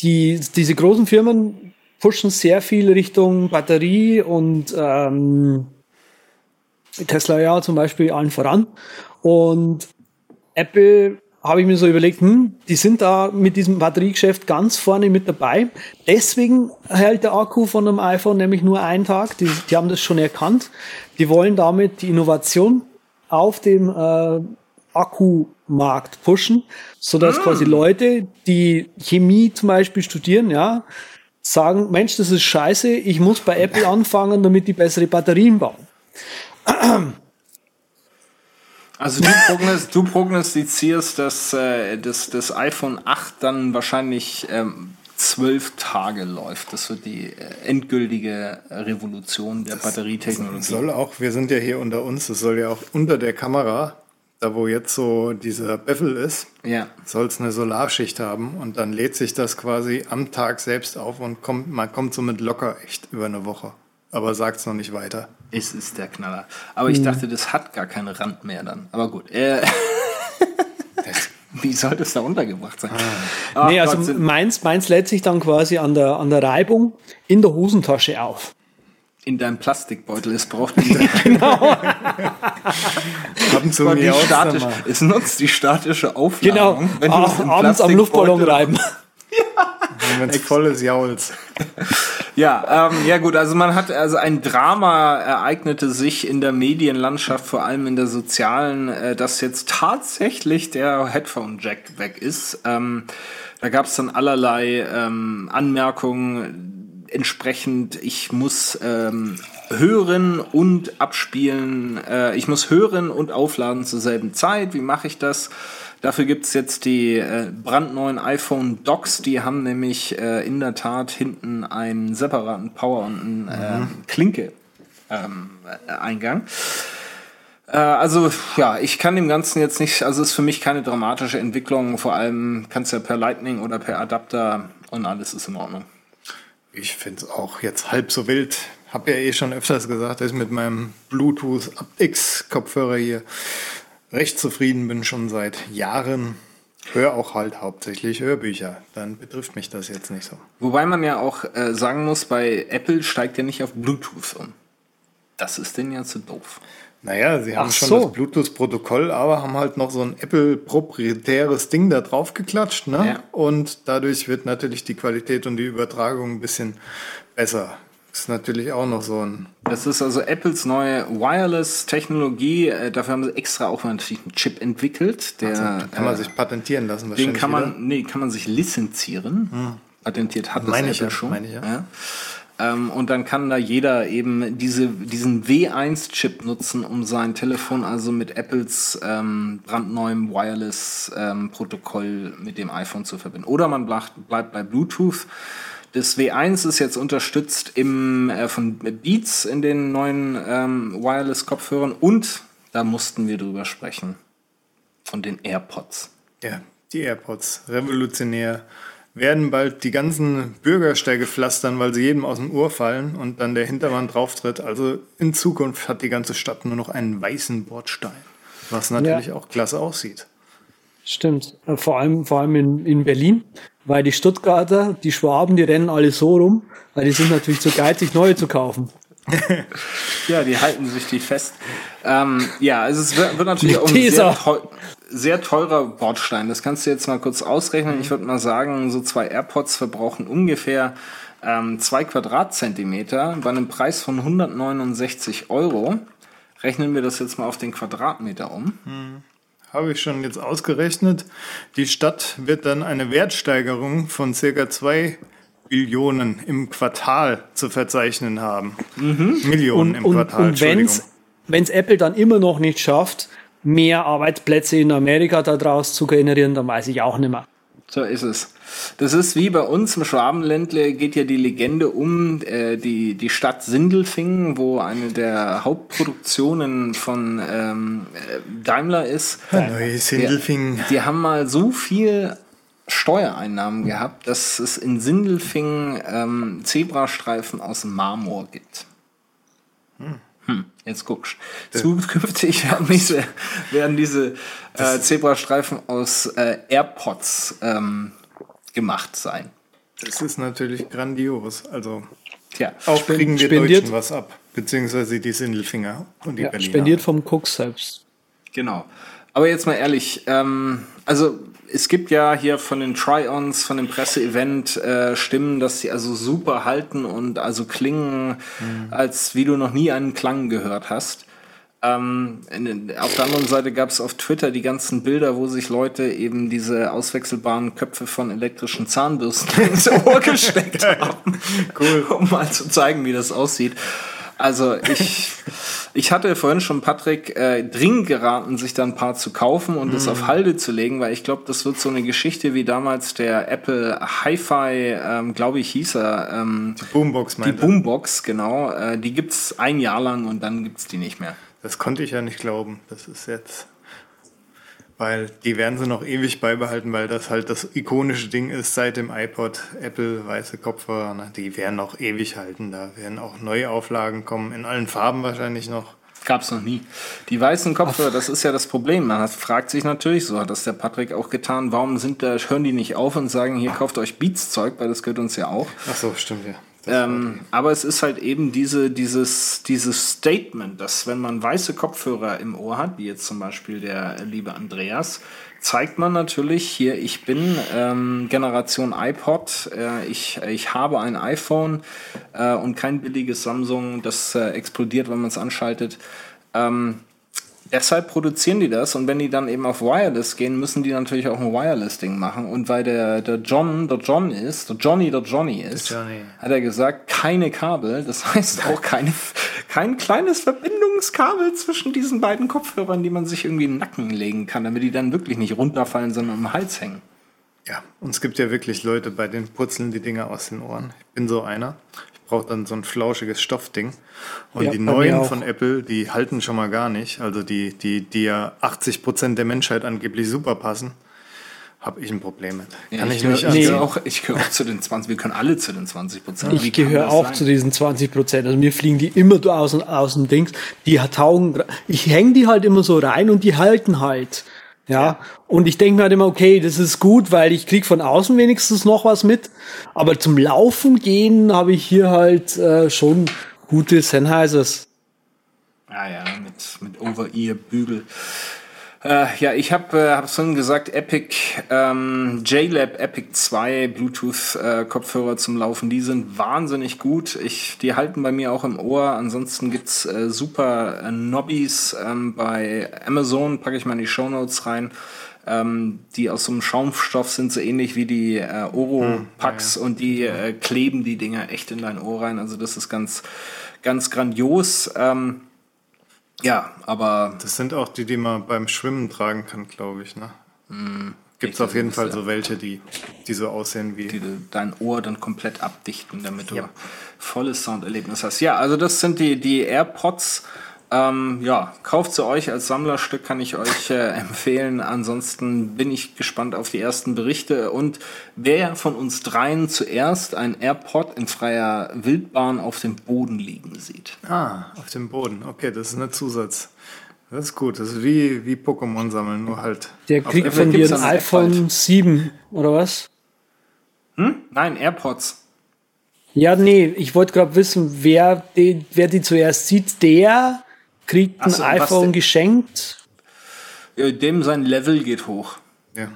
die, diese großen Firmen pushen sehr viel Richtung Batterie und ähm, Tesla ja zum Beispiel allen voran. Und Apple habe ich mir so überlegt, hm, die sind da mit diesem Batteriegeschäft ganz vorne mit dabei. Deswegen hält der Akku von einem iPhone nämlich nur einen Tag. Die, die haben das schon erkannt. Die wollen damit die Innovation auf dem äh, Akkumarkt pushen, sodass quasi Leute, die Chemie zum Beispiel studieren, ja, sagen, Mensch, das ist scheiße, ich muss bei Apple anfangen, damit die bessere Batterien bauen. Also du, prognos du prognostizierst, dass äh, das, das iPhone 8 dann wahrscheinlich ähm, zwölf Tage läuft. Das wird die äh, endgültige Revolution der Batterietechnologie. Soll auch, wir sind ja hier unter uns, das soll ja auch unter der Kamera, da wo jetzt so dieser Bevel ist, Ja. soll es eine Solarschicht haben und dann lädt sich das quasi am Tag selbst auf und kommt, man kommt somit locker echt über eine Woche. Aber sagt's noch nicht weiter. Es ist der Knaller. Aber ich dachte, das hat gar keinen Rand mehr dann. Aber gut. Äh, wie soll das da untergebracht sein? Ach nee, also Gott, meins, meins lädt sich dann quasi an der, an der Reibung in der Hosentasche auf. in deinem Plastikbeutel. Es braucht die, Haben zu die mir auch statisch, es nutzt die statische Genau, Aufladung. wenn du Ah, abends am Luftballon reiben. Wenn es volles Jauls. Ja, ähm, ja gut, also man hat, also ein Drama ereignete sich in der Medienlandschaft, vor allem in der sozialen, äh, dass jetzt tatsächlich der Headphone-Jack weg ist. Ähm, da gab es dann allerlei ähm, Anmerkungen entsprechend, ich muss ähm, hören und abspielen, äh, ich muss hören und aufladen zur selben Zeit. Wie mache ich das? Dafür gibt's jetzt die äh, brandneuen iPhone Docks, die haben nämlich äh, in der Tat hinten einen separaten Power und einen äh, Klinke ähm, äh, Eingang. Äh, also ja, ich kann dem Ganzen jetzt nicht, also es ist für mich keine dramatische Entwicklung, vor allem kannst du ja per Lightning oder per Adapter und alles ist in Ordnung. Ich finde es auch jetzt halb so wild. Hab ja eh schon öfters gesagt, dass ich mit meinem Bluetooth X Kopfhörer hier recht zufrieden bin, schon seit Jahren. Hör auch halt hauptsächlich Hörbücher. Dann betrifft mich das jetzt nicht so. Wobei man ja auch äh, sagen muss, bei Apple steigt ja nicht auf Bluetooth um. Das ist denn ja zu doof. Naja, sie haben Ach schon so. das Bluetooth-Protokoll, aber haben halt noch so ein Apple-proprietäres Ding da drauf geklatscht. Ne? Ja. Und dadurch wird natürlich die Qualität und die Übertragung ein bisschen besser. Ist natürlich auch noch so ein. Das ist also Apples neue Wireless-Technologie. Äh, Dafür haben sie extra auch natürlich einen Chip entwickelt. Der Also, kann man äh, sich patentieren lassen Den wahrscheinlich. kann wieder. man, nee, kann man sich lizenzieren. Patentiert hat das Meine ich Apple ja, schon. meine ich ja. Ähm, und dann kann da jeder eben diese, diesen W1-Chip nutzen, um sein Telefon also mit Apples ähm, brandneuem Wireless-Protokoll mit dem iPhone zu verbinden. Oder man bleibt, bleibt bei Bluetooth. Das W1 ist jetzt unterstützt im, äh, von Beats in den neuen ähm, Wireless-Kopfhörern und da mussten wir drüber sprechen. Von den AirPods. Ja, die AirPods, revolutionär. Werden bald die ganzen Bürgersteige pflastern, weil sie jedem aus dem Ohr fallen und dann der Hintermann drauftritt. Also in Zukunft hat die ganze Stadt nur noch einen weißen Bordstein. Was natürlich auch klasse aussieht. Stimmt. Äh, Vor allem, vor allem in, in Berlin, weil die Stuttgarter, die Schwaben, die rennen alle so rum, weil die sind natürlich zu geizig, neue zu kaufen. Ja, die halten sich die fest. Ähm, ja, also es wird, wird natürlich auch ein sehr, teu sehr teurer Bordstein. Das kannst du jetzt mal kurz ausrechnen. Ich würde mal sagen, so zwei AirPods verbrauchen ungefähr ähm, zwei Quadratzentimeter bei einem Preis von 169 Euro. Rechnen wir das jetzt mal auf den Quadratmeter um. Habe ich schon jetzt ausgerechnet. Die Stadt wird dann eine Wertsteigerung von circa 2 Billionen im Quartal zu verzeichnen haben. Millionen Und, im und, Quartal. und wenn es Apple dann immer noch nicht schafft, mehr Arbeitsplätze in Amerika daraus zu generieren, dann weiß ich auch nicht mehr. So ist es. Das ist wie bei uns im Schwabenländle geht ja die Legende um äh, die, die Stadt Sindelfingen, wo eine der Hauptproduktionen von ähm, äh, Daimler ist. Neue Sindelfingen. Die haben mal so viel Steuereinnahmen gehabt, dass es in Sindelfingen ähm, Zebrastreifen aus Marmor gibt. Hm, jetzt guckst. Zukünftig werden diese, werden diese äh, Zebrastreifen aus äh, AirPods ähm, gemacht sein. Das ist natürlich grandios. Also Tja, auch kriegen wir spendiert- Deutschen was ab. Beziehungsweise die Sindelfinger und die Ja, Berliner. spendiert vom Cook selbst. Genau. Aber jetzt mal ehrlich, ähm, also es gibt ja hier von den Try-Ons, von dem Presseevent äh, Stimmen, dass sie also super halten und also klingen, als wie du noch nie einen Klang gehört hast. Ähm, in, auf der anderen Seite gab es auf Twitter die ganzen Bilder, wo sich Leute eben diese auswechselbaren Köpfe von elektrischen Zahnbürsten ins Ohr gesteckt haben, Cool. um mal zu zeigen, wie das aussieht. Also ich, ich hatte vorhin schon Patrick äh, dringend geraten, sich da ein paar zu kaufen und es auf Halde zu legen, weil ich glaube, das wird so eine Geschichte wie damals der Apple Hi-Fi, ähm, glaube ich, hieß er, ähm, Boombox die meinte. Boombox, genau. Äh, die gibt's ein Jahr lang und dann gibt's die nicht mehr. Das konnte ich ja nicht glauben. Das ist jetzt. Weil die werden sie noch ewig beibehalten, weil das halt das ikonische Ding ist seit dem iPod, Apple, weiße Kopfhörer. Ne? Die werden noch ewig halten. Da werden auch neue Auflagen kommen, in allen Farben wahrscheinlich noch. Gab's noch nie. Die weißen Kopfhörer, das ist ja das Problem. Man fragt sich natürlich, so hat das der Patrick auch getan, warum sind da, hören die nicht auf und sagen, hier kauft euch Beats-Zeug, weil das gehört uns ja auch. Ach so, stimmt ja. Ähm, aber es ist halt eben diese, dieses, dieses Statement, dass wenn man weiße Kopfhörer im Ohr hat, wie jetzt zum Beispiel der liebe Andreas, zeigt man natürlich hier, ich bin ähm, Generation iPod, äh, ich, ich habe ein iPhone äh, und kein billiges Samsung, das äh, explodiert, wenn man es anschaltet. Ähm, Deshalb produzieren die das und wenn die dann eben auf Wireless gehen, müssen die natürlich auch ein Wireless-Ding machen. Und weil der, der John der John ist, der Johnny der Johnny ist, Johnny. hat er gesagt, keine Kabel. Das heißt auch keine, kein kleines Verbindungskabel zwischen diesen beiden Kopfhörern, die man sich irgendwie in den Nacken legen kann, damit die dann wirklich nicht runterfallen, sondern im Hals hängen. Ja, und es gibt ja wirklich Leute, bei denen purzeln die Dinger aus den Ohren. Ich bin so einer. Ich brauche dann so ein flauschiges Stoffding. Und Ja, die neuen von Apple, die halten schon mal gar nicht. Also die, die, die ja 80 Prozent der Menschheit angeblich super passen, habe ich ein Problem mit. Kann ich, nicht Nee. ich ansehen. gehöre auch, ich gehöre auch zu den 20, wir können alle zu den 20 Prozent. Ich gehöre auch zu diesen 20 Prozent. Also mir fliegen die immer aus, aus dem Dings. Die taugen, ich hänge die halt immer so rein und die halten halt. Ja, und ich denke mir halt immer, okay, das ist gut, weil ich krieg von außen wenigstens noch was mit. Aber zum Laufen gehen habe ich hier halt äh, schon gute Sennheisers. Ah ja, mit, mit Over-Ear-Bügel. Äh, ja, ich habe äh, hab schon gesagt, Epic, ähm, JLab Epic 2 Bluetooth-Kopfhörer äh, zum Laufen, die sind wahnsinnig gut. Ich, die halten bei mir auch im Ohr. Ansonsten gibt's äh, super äh, Nobbies ähm, bei Amazon, packe ich mal in die Show Notes rein. Ähm, die aus so einem Schaumstoff sind, so ähnlich wie die äh, Oro-Packs hm, ja, ja. und die äh, kleben die Dinger echt in dein Ohr rein. Also das ist ganz, ganz grandios. Ähm, ja, aber. Das sind auch die, die man beim Schwimmen tragen kann, glaube ich, ne? Mm, Gibt es auf jeden Fall so welche, die, die so aussehen wie. Die dein Ohr dann komplett abdichten, damit du ja. volles Sounderlebnis hast. Ja, also das sind die, die AirPods. Ähm, ja, kauft sie euch als Sammlerstück, kann ich euch äh, empfehlen. Ansonsten bin ich gespannt auf die ersten Berichte. Und wer von uns dreien zuerst ein AirPod in freier Wildbahn auf dem Boden liegen sieht. Ah, auf dem Boden. Okay, das ist ein Zusatz. Das ist gut. Das ist wie, wie Pokémon sammeln, nur halt. Der kriegt von dir ein iPhone 7, oder was? Hm? Nein, AirPods. Ja, nee, ich wollte gerade wissen, wer die, wer die zuerst sieht, der kriegt ein so, iPhone geschenkt. Ja, dem sein Level geht hoch. Ja.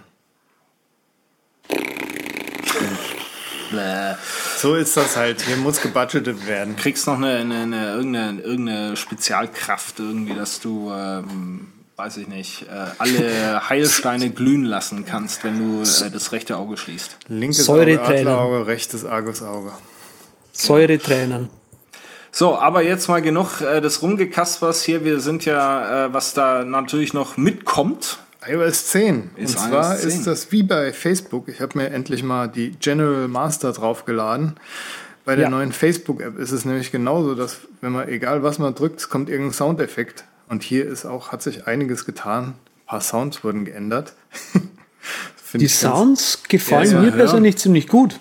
so ist das halt. Hier muss gebudgetet werden. Kriegst noch eine, eine, eine irgendeine, irgendeine Spezialkraft irgendwie, dass du, ähm, weiß ich nicht, äh, alle Heilsteine glühen lassen kannst, wenn du äh, das rechte Auge schließt. Linkes Auge, Adlerauge, rechtes Argusauge. Säuretränen. So, aber jetzt mal genug äh, des Rumgekaspers hier. Wir sind ja, äh, was da natürlich noch mitkommt. iOS 10. Ist Und zwar 10. ist das wie bei Facebook. Ich habe mir endlich mal die General Master draufgeladen. Bei der ja. neuen Facebook-App ist es nämlich genauso, dass wenn man, egal was man drückt, kommt irgendein Soundeffekt. Und hier ist auch, hat sich einiges getan. Ein paar Sounds wurden geändert. die Sounds gefallen ja, mir ja, persönlich ziemlich gut.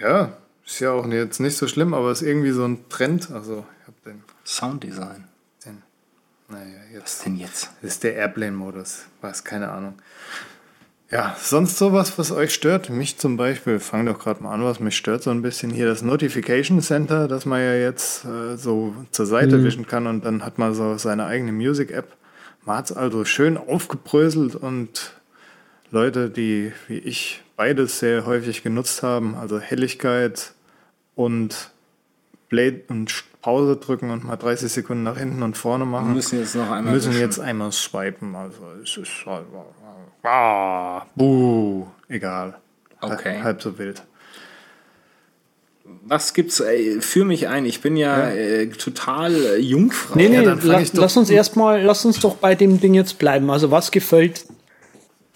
Ja, ist ja auch jetzt nicht so schlimm, aber es ist irgendwie so ein Trend. Also, ich habe den. Sounddesign. Den, naja, jetzt. Was denn jetzt? Das ist der Airplane-Modus. Was, keine Ahnung. Ja, sonst sowas, was euch stört? Mich zum Beispiel, fang doch gerade mal an, was mich stört so ein bisschen hier, das Notification Center, das man ja jetzt äh, so zur Seite mhm. wischen kann und dann hat man so seine eigene Music-App. Man hat es also schön aufgebröselt und Leute, die wie ich beides sehr häufig genutzt haben, also Helligkeit, und Play und Pause drücken und mal 30 Sekunden nach hinten und vorne machen. Wir müssen jetzt noch einmal müssen jetzt einmal swipen. Also es ist halt, ah, buh, egal. Okay. Halb so wild. Was gibt's? Ey, führ mich ein. Ich bin ja, ja. Äh, total äh, Jungfrau. Nee, nee, ja, la lass uns erstmal, lass uns doch bei dem Ding jetzt bleiben. Also was gefällt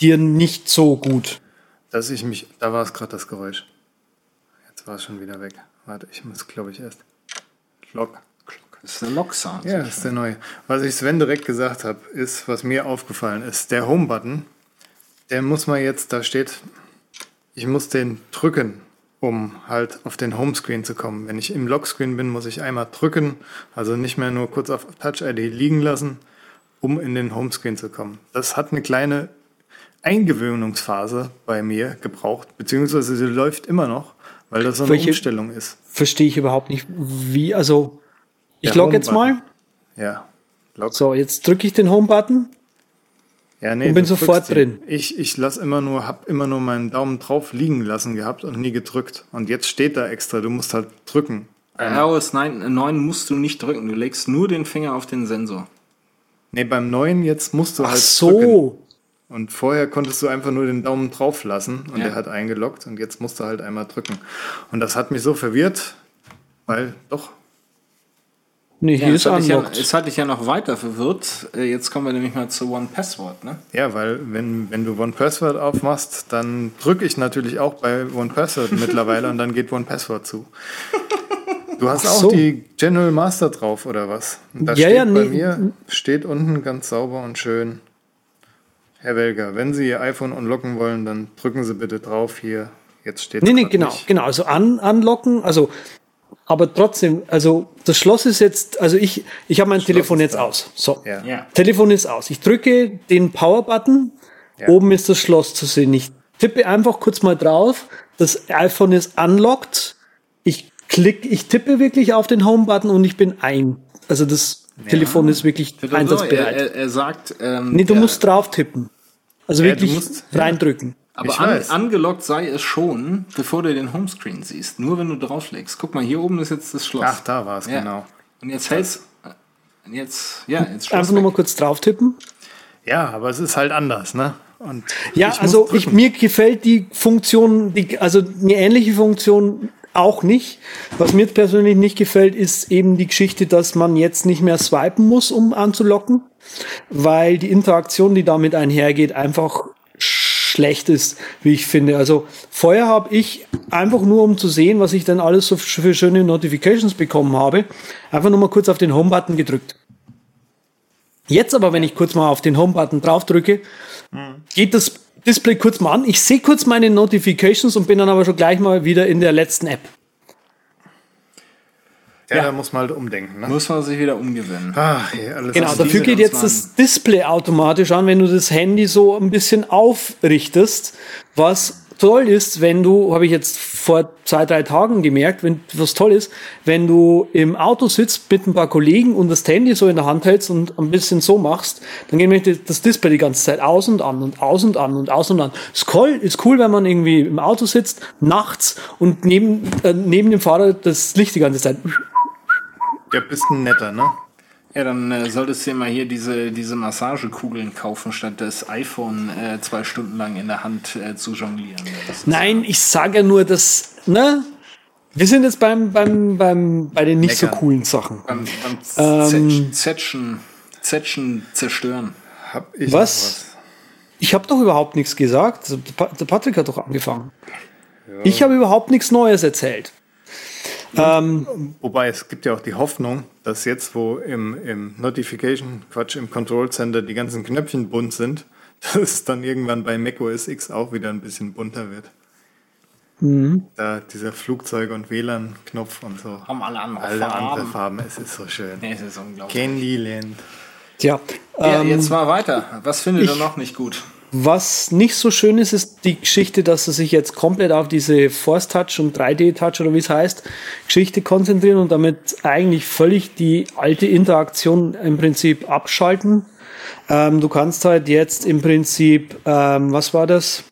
dir nicht so gut? Dass ich mich, da war es gerade das Geräusch. Jetzt war es schon wieder weg. Warte, ich muss, glaube ich, erst. Log. Das ist der Log-Sound. Ja, das ist der neue. Was ich Sven direkt gesagt habe, ist, was mir aufgefallen ist, der Home-Button, der muss man jetzt, da steht, ich muss den drücken, um halt auf den Homescreen zu kommen. Wenn ich im Lockscreen bin, muss ich einmal drücken, also nicht mehr nur kurz auf Touch-ID liegen lassen, um in den Homescreen zu kommen. Das hat eine kleine Eingewöhnungsphase bei mir gebraucht, beziehungsweise sie läuft immer noch. Weil das so eine Welche, Umstellung ist. Verstehe ich überhaupt nicht, wie, also ich log jetzt mal. Ja. Log. So, jetzt drücke ich den Home-Button. Ja, nee, und bin sofort drin. Ich, ich lass immer nur, hab immer nur meinen Daumen drauf liegen lassen gehabt und nie gedrückt. Und jetzt steht da extra, du musst halt drücken. iOS 9, 9 musst du nicht drücken, du legst nur den Finger auf den Sensor. Nee, beim neuen jetzt musst du Ach halt so. drücken. Und vorher konntest du einfach nur den Daumen drauf lassen und ja. der hat eingeloggt und jetzt musst du halt einmal drücken. Und das hat mich so verwirrt, weil doch. Nee, hier ja, ist es ja, es hat dich ja noch weiter verwirrt. Äh, jetzt kommen wir nämlich mal zu One Password, ne? Ja, weil wenn, wenn du One Password aufmachst, dann drücke ich natürlich auch bei One Password mittlerweile und dann geht One Password zu. Du hast so. auch die General Master drauf, oder was? Und da ja, steht ja, bei nee. mir, steht unten ganz sauber und schön Herr Welger, wenn Sie Ihr iPhone unlocken wollen, dann drücken Sie bitte drauf hier. Jetzt steht Nee, nee, genau, nicht. genau. Also an, anlocken, also, aber trotzdem, also das Schloss ist jetzt, also ich, ich habe mein Schloss Telefon jetzt da. aus. So, ja. Ja. Telefon ist aus. Ich drücke den Power-Button, ja. oben ist das Schloss zu sehen. Ich tippe einfach kurz mal drauf, das iPhone ist unlocked. Ich klick, ich tippe wirklich auf den Home-Button und ich bin ein. Also das Telefon ist wirklich Er, einsatzbereit. er, er sagt, ähm, nee, du musst drauf tippen. Also Ja, du wirklich musst- ja. reindrücken. aber an, angelockt sei es schon, bevor du den Homescreen siehst. Nur wenn du drauflegst. Guck mal, hier oben ist jetzt das Schloss. Ach, da war es, Ja. genau. Und jetzt hältst äh, jetzt, ja, jetzt Schloss Einfach nur weg. mal kurz drauf tippen. Ja, aber es ist halt anders, ne? Und Ja, ich also ich, mir gefällt die Funktion, die, also eine ähnliche Funktion auch nicht. Was mir persönlich nicht gefällt, ist eben die Geschichte, dass man jetzt nicht mehr swipen muss, um anzulocken, weil die Interaktion, die damit einhergeht, einfach schlecht ist, wie ich finde. Also vorher habe ich einfach nur, um zu sehen, was ich dann alles so für schöne Notifications bekommen habe, einfach nur mal kurz auf den Home-Button gedrückt. Jetzt aber, wenn ich kurz mal auf den Home-Button draufdrücke, geht das Display kurz mal an. Ich sehe kurz meine Notifications und bin dann aber schon gleich mal wieder in der letzten App. ja, ja. da muss man halt umdenken, ne? Muss man sich wieder umgewöhnen. Ach, hey, alles Genau, dafür geht jetzt das Display automatisch an, wenn du das Handy so ein bisschen aufrichtest. Was toll ist, wenn du, habe ich jetzt vor zwei, drei Tagen gemerkt, wenn, was toll ist, wenn du im Auto sitzt mit ein paar Kollegen und das Handy so in der Hand hältst und ein bisschen so machst, dann geht nämlich das Display die ganze Zeit aus und an und aus und an und aus und an. Ist cool, ist cool, wenn man irgendwie im Auto sitzt, nachts und neben, äh, neben dem Fahrer das Licht die ganze Zeit. Ja, bist ein netter, ne? Ja, dann äh, solltest du dir mal hier diese, diese Massagekugeln kaufen, statt das iPhone äh, zwei Stunden lang in der Hand äh, zu jonglieren. Nein, ich sage ja nur, dass, ne? Wir sind jetzt beim, beim, beim, bei den nicht so Meckern. coolen Sachen. beim, beim Ähm. Zetschen, Zetschen, zerstören. Hab ich Was? Ich habe doch überhaupt nichts gesagt. Also, Der Pa- der Patrick hat doch angefangen. Ich habe überhaupt nichts Neues erzählt. Ähm, was. Wobei es gibt ja auch die Hoffnung, dass jetzt, wo im, im Notification, Quatsch, im Control Center die ganzen Knöpfchen bunt sind, dass es dann irgendwann bei macOS X auch wieder ein bisschen bunter wird. Mhm. Da dieser Flugzeug- und WLAN-Knopf und so. Haben alle andere Alle Farben. andere Farben, es ist so schön. Nee, es ist unglaublich. Candyland. tja, Ja, ähm, jetzt mal weiter. Was findet ihr noch nicht gut? Was nicht so schön ist, ist die Geschichte, dass sie sich jetzt komplett auf diese Force Touch und 3D Touch oder wie es heißt, Geschichte konzentrieren und damit eigentlich völlig die alte Interaktion im Prinzip abschalten. Ähm, du kannst halt jetzt im Prinzip, ähm, was war das?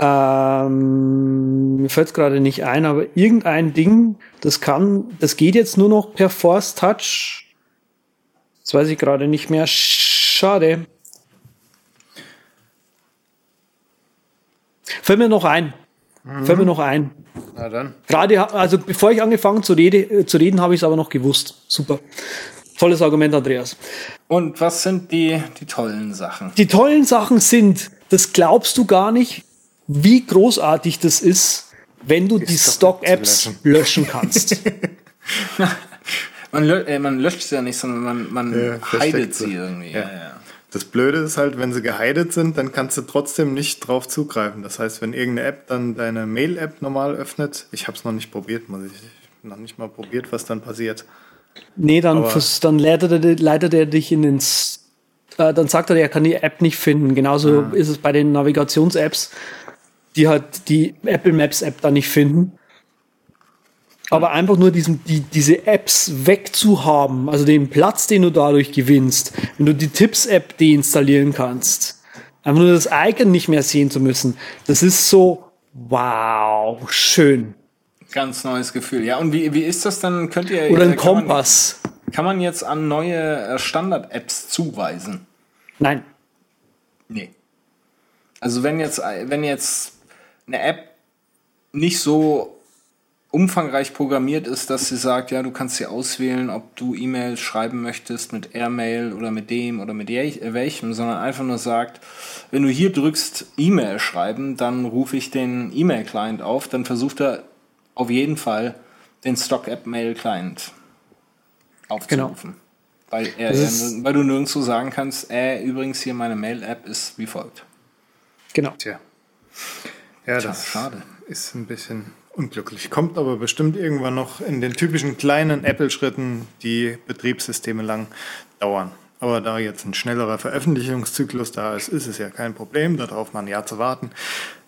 Ähm, mir fällt es gerade nicht ein, aber irgendein Ding, das kann, das geht jetzt nur noch per Force Touch. Das weiß ich gerade nicht mehr. Schade. Fällt mir noch ein. Fällt mir noch ein. Na dann. Gerade, also bevor ich angefangen zu, rede, äh, zu reden, habe ich es aber noch gewusst. Super. Tolles Argument, Andreas. Und was sind die, die tollen Sachen? Die tollen Sachen sind, das glaubst du gar nicht, wie großartig das ist, wenn du die Stock-Apps zu löschen kannst. Man, lö äh, man löscht sie ja nicht, sondern man, man Ja, heidet sie sie. irgendwie. Ja. Ja. Ja, Das Blöde ist halt, wenn sie geheidet sind, dann kannst du trotzdem nicht drauf zugreifen. Das heißt, wenn irgendeine App dann deine Mail-App normal öffnet, ich habe es noch nicht probiert, muss ich noch nicht mal probiert, was dann passiert. Nee, dann, dann leitet er, leitet er dich in den, äh, dann sagt er, er kann die App nicht finden. Genauso ist es bei den Navigations-Apps, die halt die Apple Maps App da nicht finden. Aber einfach nur diesen, die, diese Apps wegzuhaben, also den Platz, den du dadurch gewinnst, wenn du die Tipps-App deinstallieren kannst, einfach nur das Icon nicht mehr sehen zu müssen, das ist so, wow, schön. Ganz neues Gefühl. Ja, und wie, wie ist das dann? Könnt ihr Oder äh, ein man- Kompass. Kann man jetzt an neue äh, Standard-Apps zuweisen? Nein. Nee. Also wenn jetzt, wenn jetzt eine App nicht so umfangreich programmiert ist, dass sie sagt, ja, du kannst sie auswählen, ob du E-Mails schreiben möchtest mit Airmail oder mit dem oder mit äh, welchem, sondern einfach nur sagt, wenn du hier drückst E-Mail schreiben, dann rufe ich den E-Mail-Client auf, dann versucht er auf jeden Fall den Stock-App-Mail-Client aufzurufen. Weil, er, weil du nirgendwo sagen kannst, äh, übrigens hier meine Mail-App ist wie folgt. Genau. Tja. Ja, das schade. ist ein bisschen unglücklich. Kommt aber bestimmt irgendwann noch in den typischen kleinen Apple-Schritten, die Betriebssysteme lang dauern. Aber da jetzt ein schnellerer Veröffentlichungszyklus da ist, ist es ja kein Problem, darauf mal ein Jahr zu warten.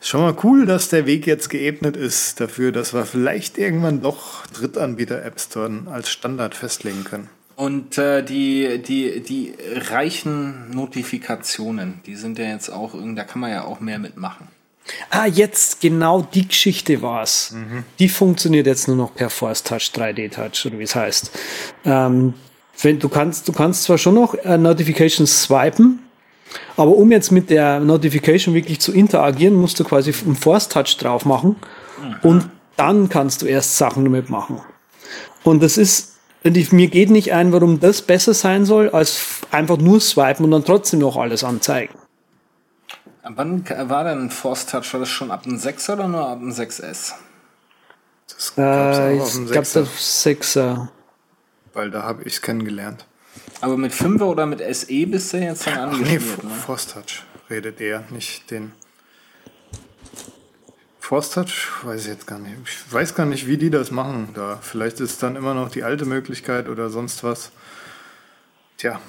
Schon mal cool, dass der Weg jetzt geebnet ist dafür, dass wir vielleicht irgendwann doch Drittanbieter-App Store als Standard festlegen können. Und äh, die, die, die reichen Notifikationen, die sind ja jetzt auch, da kann man ja auch mehr mitmachen. Ah, jetzt genau die Geschichte war's. Mhm. Die funktioniert jetzt nur noch per Force Touch, 3D Touch oder wie es heißt. Ähm, wenn du kannst, du kannst zwar schon noch äh, Notifications swipen, aber um jetzt mit der Notification wirklich zu interagieren, musst du quasi einen Force Touch drauf machen mhm. und dann kannst du erst Sachen damit machen. Und das ist, mir geht nicht ein, warum das besser sein soll, als einfach nur swipen und dann trotzdem noch alles anzeigen. Wann war denn Force Touch? War das schon ab dem 6er oder nur ab dem 6S? Das äh, ich glaube, das 6er. Weil da habe ich es kennengelernt. Aber mit 5er oder mit SE bist du jetzt dann angeschmiert, Ach nee, ne? Force Touch redet er, nicht den. Force Touch? Weiß ich jetzt gar nicht. Ich weiß gar nicht, wie die das machen da. Vielleicht ist dann immer noch die alte Möglichkeit oder sonst was. Tja,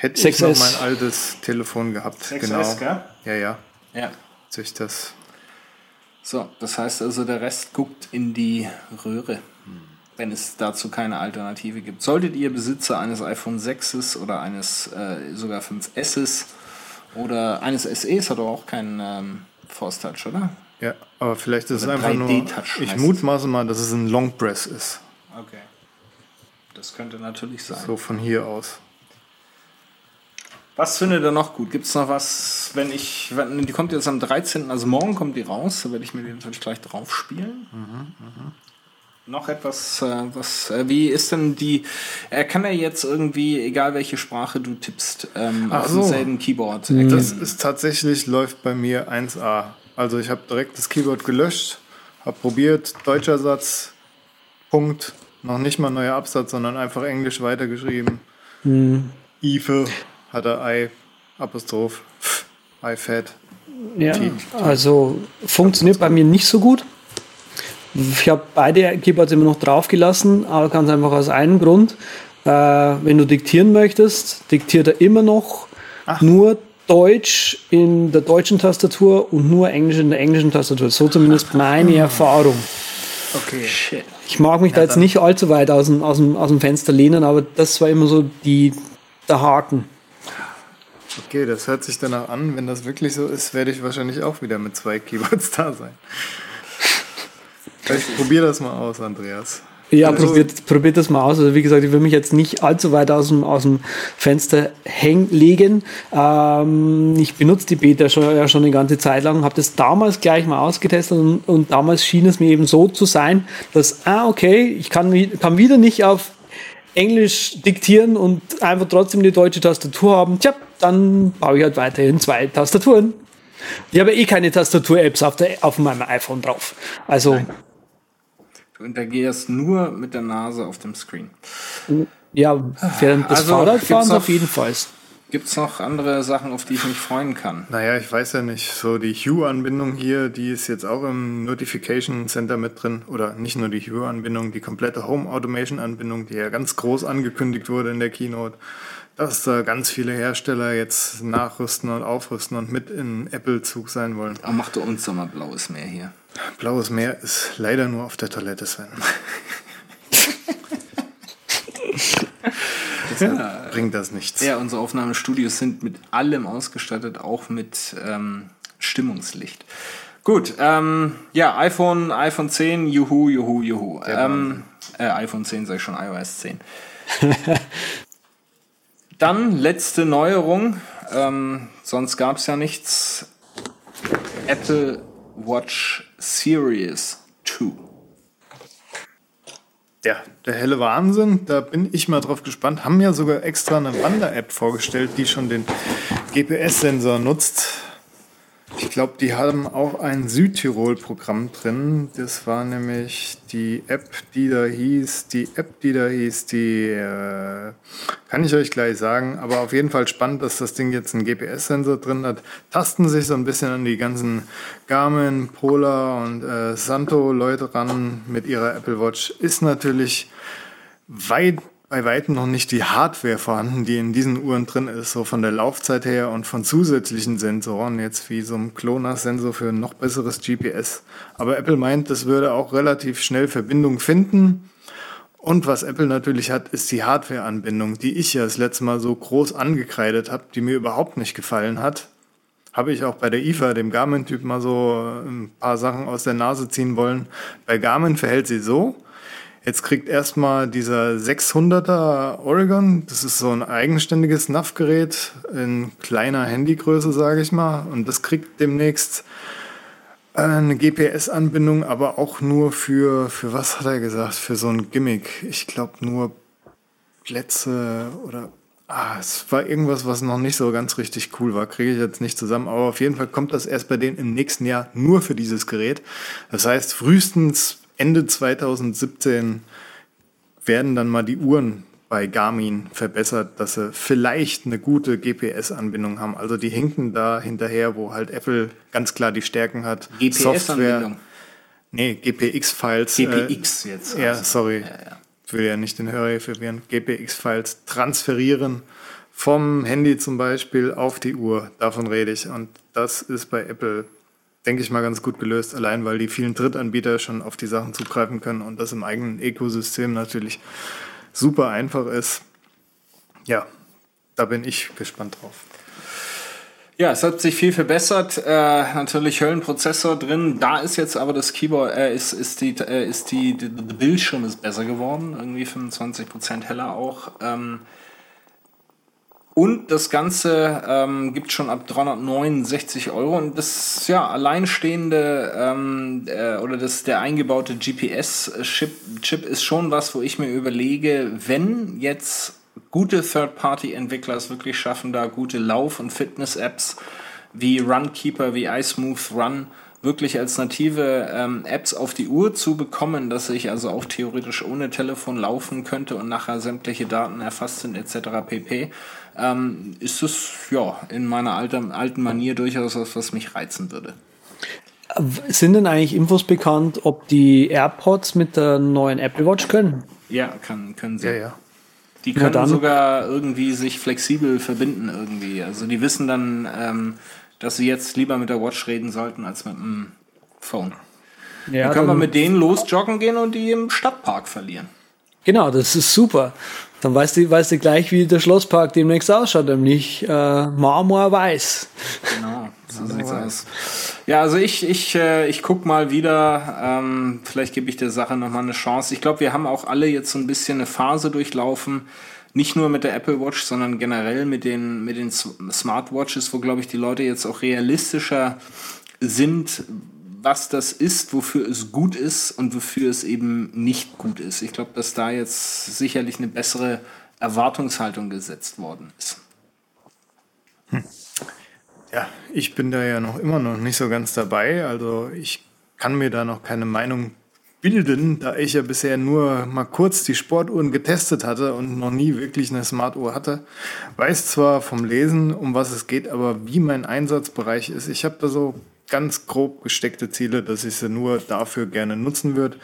Hätte 6S. ich noch mein altes Telefon gehabt. 6S, genau. Gell? Ja, ja. Ja. Sich das. So, das heißt also, der Rest guckt in die Röhre, wenn es dazu keine Alternative gibt. Solltet ihr Besitzer eines iPhone 6s oder eines äh, sogar 5s oder eines SEs hat auch keinen ähm, Force Touch, oder? Ja, aber vielleicht ist oder es einfach nur. Ich mutmaße mal, dass es ein Long Press ist. Okay. Das könnte natürlich sein. So von hier aus. Was findet ihr noch gut? Gibt es noch was, wenn ich, wenn, die kommt jetzt am 13., also morgen kommt die raus, da werde ich mir die natürlich gleich drauf spielen. Mhm, mh. Noch etwas, äh, was, äh, wie ist denn die, er kann ja jetzt irgendwie, egal welche Sprache du tippst, ähm, auf so. demselben Keyboard erkennen. Das ist tatsächlich, läuft bei mir 1A. Also ich habe direkt das Keyboard gelöscht, habe probiert, deutscher Satz, Punkt, noch nicht mal neuer Absatz, sondern einfach Englisch weitergeschrieben. Mhm. IFE, hat er I, Apostroph, iFat. Ja, also funktioniert bei mir nicht so gut. Ich habe beide Keyboards immer noch draufgelassen, aber ganz einfach aus einem Grund. Äh, wenn du diktieren möchtest, diktiert er immer noch Ach. nur Deutsch in der deutschen Tastatur und nur Englisch in der englischen Tastatur. So zumindest meine Erfahrung. Okay. Shit. Ich mag mich ja, da jetzt nicht allzu weit aus dem, aus, dem, aus dem Fenster lehnen, aber das war immer so die, der Haken. Okay, das hört sich danach an. Wenn das wirklich so ist, werde ich wahrscheinlich auch wieder mit zwei Keyboards da sein. Ich probiere das mal aus, Andreas. Ja, also, probiert, probiert das mal aus. Also wie gesagt, ich will mich jetzt nicht allzu weit aus dem, aus dem Fenster hängen legen. Ähm, ich benutze die Beta schon, ja schon eine ganze Zeit lang, habe das damals gleich mal ausgetestet und, und, damals schien es mir eben so zu sein, dass, ah, okay, ich kann, kann wieder nicht auf Englisch diktieren und einfach trotzdem die deutsche Tastatur haben. Tja, dann baue ich halt weiterhin zwei Tastaturen. Ich habe eh keine Tastatur-Apps auf, auf meinem iPhone drauf. Also. Nein. Du interagierst nur mit der Nase auf dem Screen. Ja, während des also, Fahrradfahrens auf jeden Fall. Gibt es noch andere Sachen, auf die ich mich freuen kann? Naja, ich weiß ja nicht. So die Hue-Anbindung hier, die ist jetzt auch im Notification Center mit drin. Oder nicht nur die Hue-Anbindung, die komplette Home Automation-Anbindung, die ja ganz groß angekündigt wurde in der Keynote. Dass da ganz viele Hersteller jetzt nachrüsten und aufrüsten und mit in Apple-Zug sein wollen. Aber mach doch uns doch mal blaues Meer hier. Blaues Meer ist leider nur auf der Toilette, Sven. ja, bringt das nichts. Ja, unsere Aufnahmestudios sind mit allem ausgestattet, auch mit ähm, Stimmungslicht. Gut, ähm, ja, iPhone, iPhone 10, juhu, juhu, juhu. Ähm, äh, iPhone 10 sag ich schon, iOS 10. Dann letzte Neuerung, ähm, sonst gab es ja nichts. Apple Watch Series 2 ja, der helle Wahnsinn. Da bin ich mal drauf gespannt. Haben ja sogar extra eine Wander-App vorgestellt, die schon den GPS-Sensor nutzt. Ich glaube, die haben auch ein Südtirol-Programm drin. Das war nämlich die App, die da hieß, die App, die da hieß, die äh, kann ich euch gleich sagen. Aber auf jeden Fall spannend, dass das Ding jetzt einen GPS-Sensor drin hat. Tasten sich so ein bisschen an die ganzen Garmin, Polar und äh, Santo-Leute ran mit ihrer Apple Watch. Ist natürlich weit bei weitem noch nicht die Hardware vorhanden, die in diesen Uhren drin ist, so von der Laufzeit her und von zusätzlichen Sensoren, jetzt wie so ein GLONASS-Sensor für ein noch besseres GPS. Aber Apple meint, das würde auch relativ schnell Verbindung finden. Und was Apple natürlich hat, ist die Hardware-Anbindung, die ich ja das letzte Mal so groß angekreidet habe, die mir überhaupt nicht gefallen hat. Habe ich auch bei der IFA, dem Garmin-Typ, mal so ein paar Sachen aus der Nase ziehen wollen. Bei Garmin verhält sie so, Jetzt kriegt erstmal dieser 600er Oregon, das ist so ein eigenständiges NAV-Gerät in kleiner Handygröße, sage ich mal. Und das kriegt demnächst eine GPS-Anbindung, aber auch nur für, für was hat er gesagt, für so ein Gimmick. Ich glaube nur Plätze oder Ah, es war irgendwas, was noch nicht so ganz richtig cool war. Kriege ich jetzt nicht zusammen. Aber auf jeden Fall kommt das erst bei denen im nächsten Jahr nur für dieses Gerät. Das heißt, frühestens Ende 2017 werden dann mal die Uhren bei Garmin verbessert, dass sie vielleicht eine gute GPS-Anbindung haben. Also die hinken da hinterher, wo halt Apple ganz klar die Stärken hat. GPS-Anbindung? Nee, GPX-Files. GPX äh, jetzt. Also. Ja, sorry. Ja, ja. Ich will ja nicht den Hörer verwirren. GPX-Files transferieren vom Handy zum Beispiel auf die Uhr. Davon rede ich. Und das ist bei Apple denke ich mal, ganz gut gelöst, allein weil die vielen Drittanbieter schon auf die Sachen zugreifen können und das im eigenen Ökosystem natürlich super einfach ist. Ja, da bin ich gespannt drauf. Ja, es hat sich viel verbessert. Äh, natürlich Höllenprozessor drin. Da ist jetzt aber das Keyboard, äh, ist, ist, die, äh, ist die, die, die Bildschirm ist besser geworden. Irgendwie 25% heller auch. Ähm, und das Ganze ähm, gibt schon ab 369 Euro. Und das ja alleinstehende ähm, äh, oder das der eingebaute GPS-Chip Chip ist schon was, wo ich mir überlege, wenn jetzt gute Third-Party-Entwickler es wirklich schaffen, da gute Lauf- und Fitness-Apps wie Runkeeper, wie iSmooth Run wirklich als native ähm, Apps auf die Uhr zu bekommen, dass ich also auch theoretisch ohne Telefon laufen könnte und nachher sämtliche Daten erfasst sind etc. pp ähm, ist es ja in meiner alten, alten Manier durchaus was, was mich reizen würde. Sind denn eigentlich Infos bekannt, ob die AirPods mit der neuen Apple Watch können? Ja, kann, können sie. Ja, ja. Die können sogar irgendwie sich flexibel verbinden irgendwie. Also die wissen dann, ähm, dass sie jetzt lieber mit der Watch reden sollten als mit dem Phone. Ja, dann können wir mit denen losjoggen gehen und die im Stadtpark verlieren. Genau, das ist super. Dann weißt du, weißt du gleich, wie der Schlosspark demnächst ausschaut, nämlich äh, Marmorweiß. Genau, so sieht's aus. Ja, also ich, ich, äh, ich guck mal wieder. Ähm, vielleicht gebe ich der Sache nochmal eine Chance. Ich glaube, wir haben auch alle jetzt so ein bisschen eine Phase durchlaufen. Nicht nur mit der Apple Watch, sondern generell mit den, mit den Smartwatches, wo, glaube ich, die Leute jetzt auch realistischer sind, was das ist, wofür es gut ist und wofür es eben nicht gut ist. Ich glaube, dass da jetzt sicherlich eine bessere Erwartungshaltung gesetzt worden ist. Hm. Ja, ich bin da ja noch immer noch nicht so ganz dabei. Also ich kann mir da noch keine Meinung bilden, da ich ja bisher nur mal kurz die Sportuhren getestet hatte und noch nie wirklich eine Smartuhr hatte. Weiß zwar vom Lesen, um was es geht, aber wie mein Einsatzbereich ist. Ich habe da so ganz grob gesteckte Ziele, dass ich sie nur dafür gerne nutzen würde.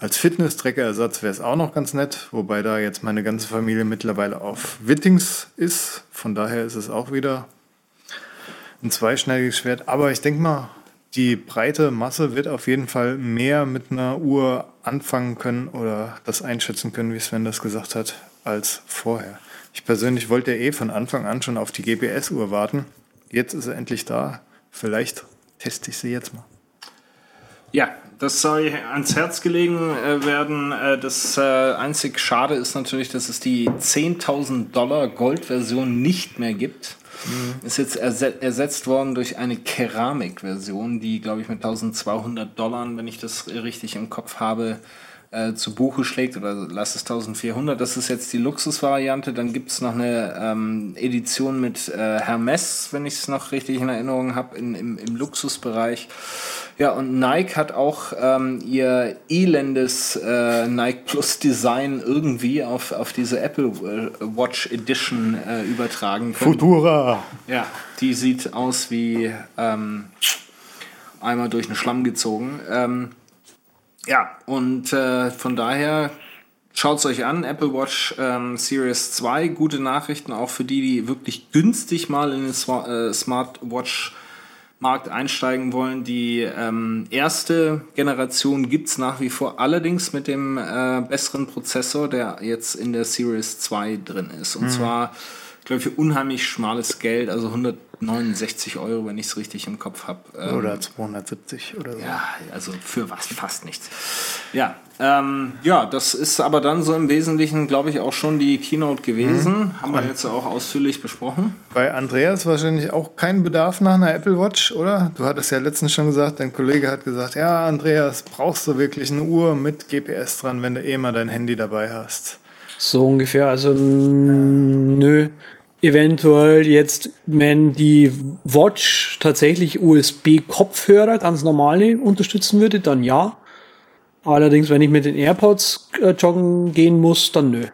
Als Fitness-Tracker-Ersatz wäre es auch noch ganz nett, wobei da jetzt meine ganze Familie mittlerweile auf Wittings ist. Von daher ist es auch wieder ein zweischneidiges Schwert. Aber ich denke mal, die breite Masse wird auf jeden Fall mehr mit einer Uhr anfangen können oder das einschätzen können, wie Sven das gesagt hat, als vorher. Ich persönlich wollte ja eh von Anfang an schon auf die GPS-Uhr warten. Jetzt ist er endlich da. Vielleicht teste ich sie jetzt mal. Ja, das soll ans Herz gelegen äh, werden. Äh, das äh, einzig Schade ist natürlich, dass es die 10.000 Dollar Gold-Version nicht mehr gibt. Mhm. Ist jetzt ersetzt worden durch eine Keramik-Version, die, glaube ich, mit 1200 Dollar, wenn ich das richtig im Kopf habe, äh, zu Buche schlägt oder lass es 1400. Das ist jetzt die Luxusvariante. Dann gibt es noch eine ähm, Edition mit äh, Hermes, wenn ich es noch richtig in Erinnerung habe, im, im Luxusbereich. Ja, und Nike hat auch ähm, ihr elendes äh, Nike Plus Design irgendwie auf, auf diese Apple äh, Watch Edition äh, übertragen können. Futura! Ja, die sieht aus wie ähm, einmal durch den Schlamm gezogen. Ähm, ja, und äh, von daher Schaut es euch an, Apple Watch ähm, Series 2. Gute Nachrichten auch für die, die wirklich günstig mal in den äh, Smartwatch Markt einsteigen wollen. Die ähm, erste Generation gibt's nach wie vor allerdings mit dem äh, besseren Prozessor, der jetzt in der Series 2 drin ist. Und zwar, glaube für unheimlich schmales Geld, also 169 Euro, wenn ich es richtig im Kopf habe. Ähm, Oder 270 oder so. ja, also für was fast nichts. Ja, ähm, ja, das ist aber dann so im Wesentlichen, glaube ich, auch schon die Keynote gewesen. Haben wir jetzt auch ausführlich besprochen. Bei Andreas wahrscheinlich auch kein Bedarf nach einer Apple Watch, oder? Du hattest ja letztens schon gesagt, dein Kollege hat gesagt, ja, Andreas, brauchst du wirklich eine Uhr mit GPS dran, wenn du eh mal dein Handy dabei hast? So ungefähr. Also nö. Eventuell jetzt, wenn die Watch tatsächlich USB-Kopfhörer ganz normale unterstützen würde, dann ja. Allerdings, wenn ich mit den AirPods äh, joggen gehen muss, dann nö.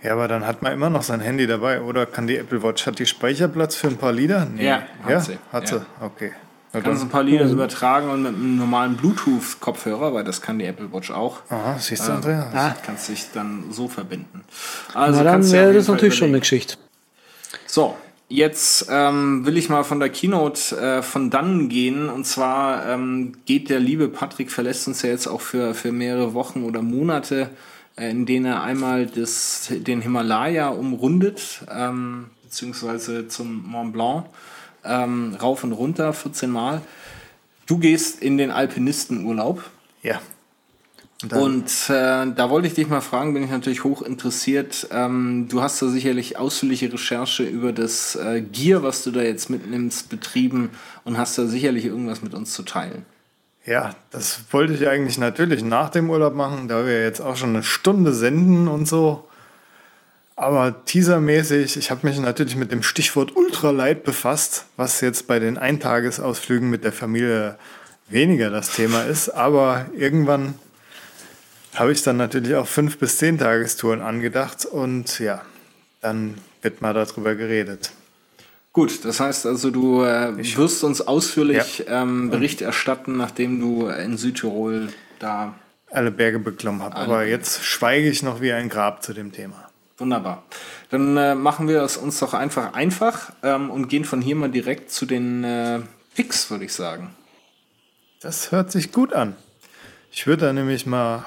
Ja, aber dann hat man immer noch sein Handy dabei, oder? Kann die Apple Watch, hat die Speicherplatz für ein paar Lieder? Nee. Ja, hat ja? sie. Hat Ja. sie, okay. Na Kannst dann, ein paar Lieder übertragen und mit einem normalen Bluetooth-Kopfhörer, weil das kann die Apple Watch auch. aha, siehst du, Andreas? Ah. Kannst dich dann so verbinden. Also Na, dann du wäre auf das natürlich schon eine überlegen. Geschichte. So, jetzt ähm, will ich mal von der Keynote äh, von dann gehen. Und zwar ähm, geht der liebe Patrick, verlässt uns ja jetzt auch für, für mehrere Wochen oder Monate, äh, in denen er einmal das, den Himalaya umrundet, ähm, beziehungsweise zum Mont Blanc, ähm, rauf und runter, 14 Mal. Du gehst in den Alpinistenurlaub. Ja. Dann- Und äh, da wollte ich dich mal fragen, bin ich natürlich hoch interessiert. Ähm, du hast da sicherlich ausführliche Recherche über das äh, Gear, was du da jetzt mitnimmst, betrieben und hast da sicherlich irgendwas mit uns zu teilen. Ja, das wollte ich eigentlich natürlich nach dem Urlaub machen, da wir jetzt auch schon eine Stunde senden und so. Aber teasermäßig, ich habe mich natürlich mit dem Stichwort Ultralight befasst, was jetzt bei den Eintagesausflügen mit der Familie weniger das Thema ist. Aber irgendwann habe ich dann natürlich auch fünf bis zehn Tagestouren angedacht und ja, dann wird mal darüber geredet. Gut, das heißt also, du äh, wirst uns ausführlich ähm, Bericht erstatten, nachdem du in Südtirol da Alle Berge beklommen habe. Aber jetzt schweige ich noch wie ein Grab zu dem Thema. Wunderbar. Dann äh, machen wir es uns doch einfach einfach ähm, und gehen von hier mal direkt zu den äh, Picks, würde ich sagen. Das hört sich gut an. Ich würde da nämlich mal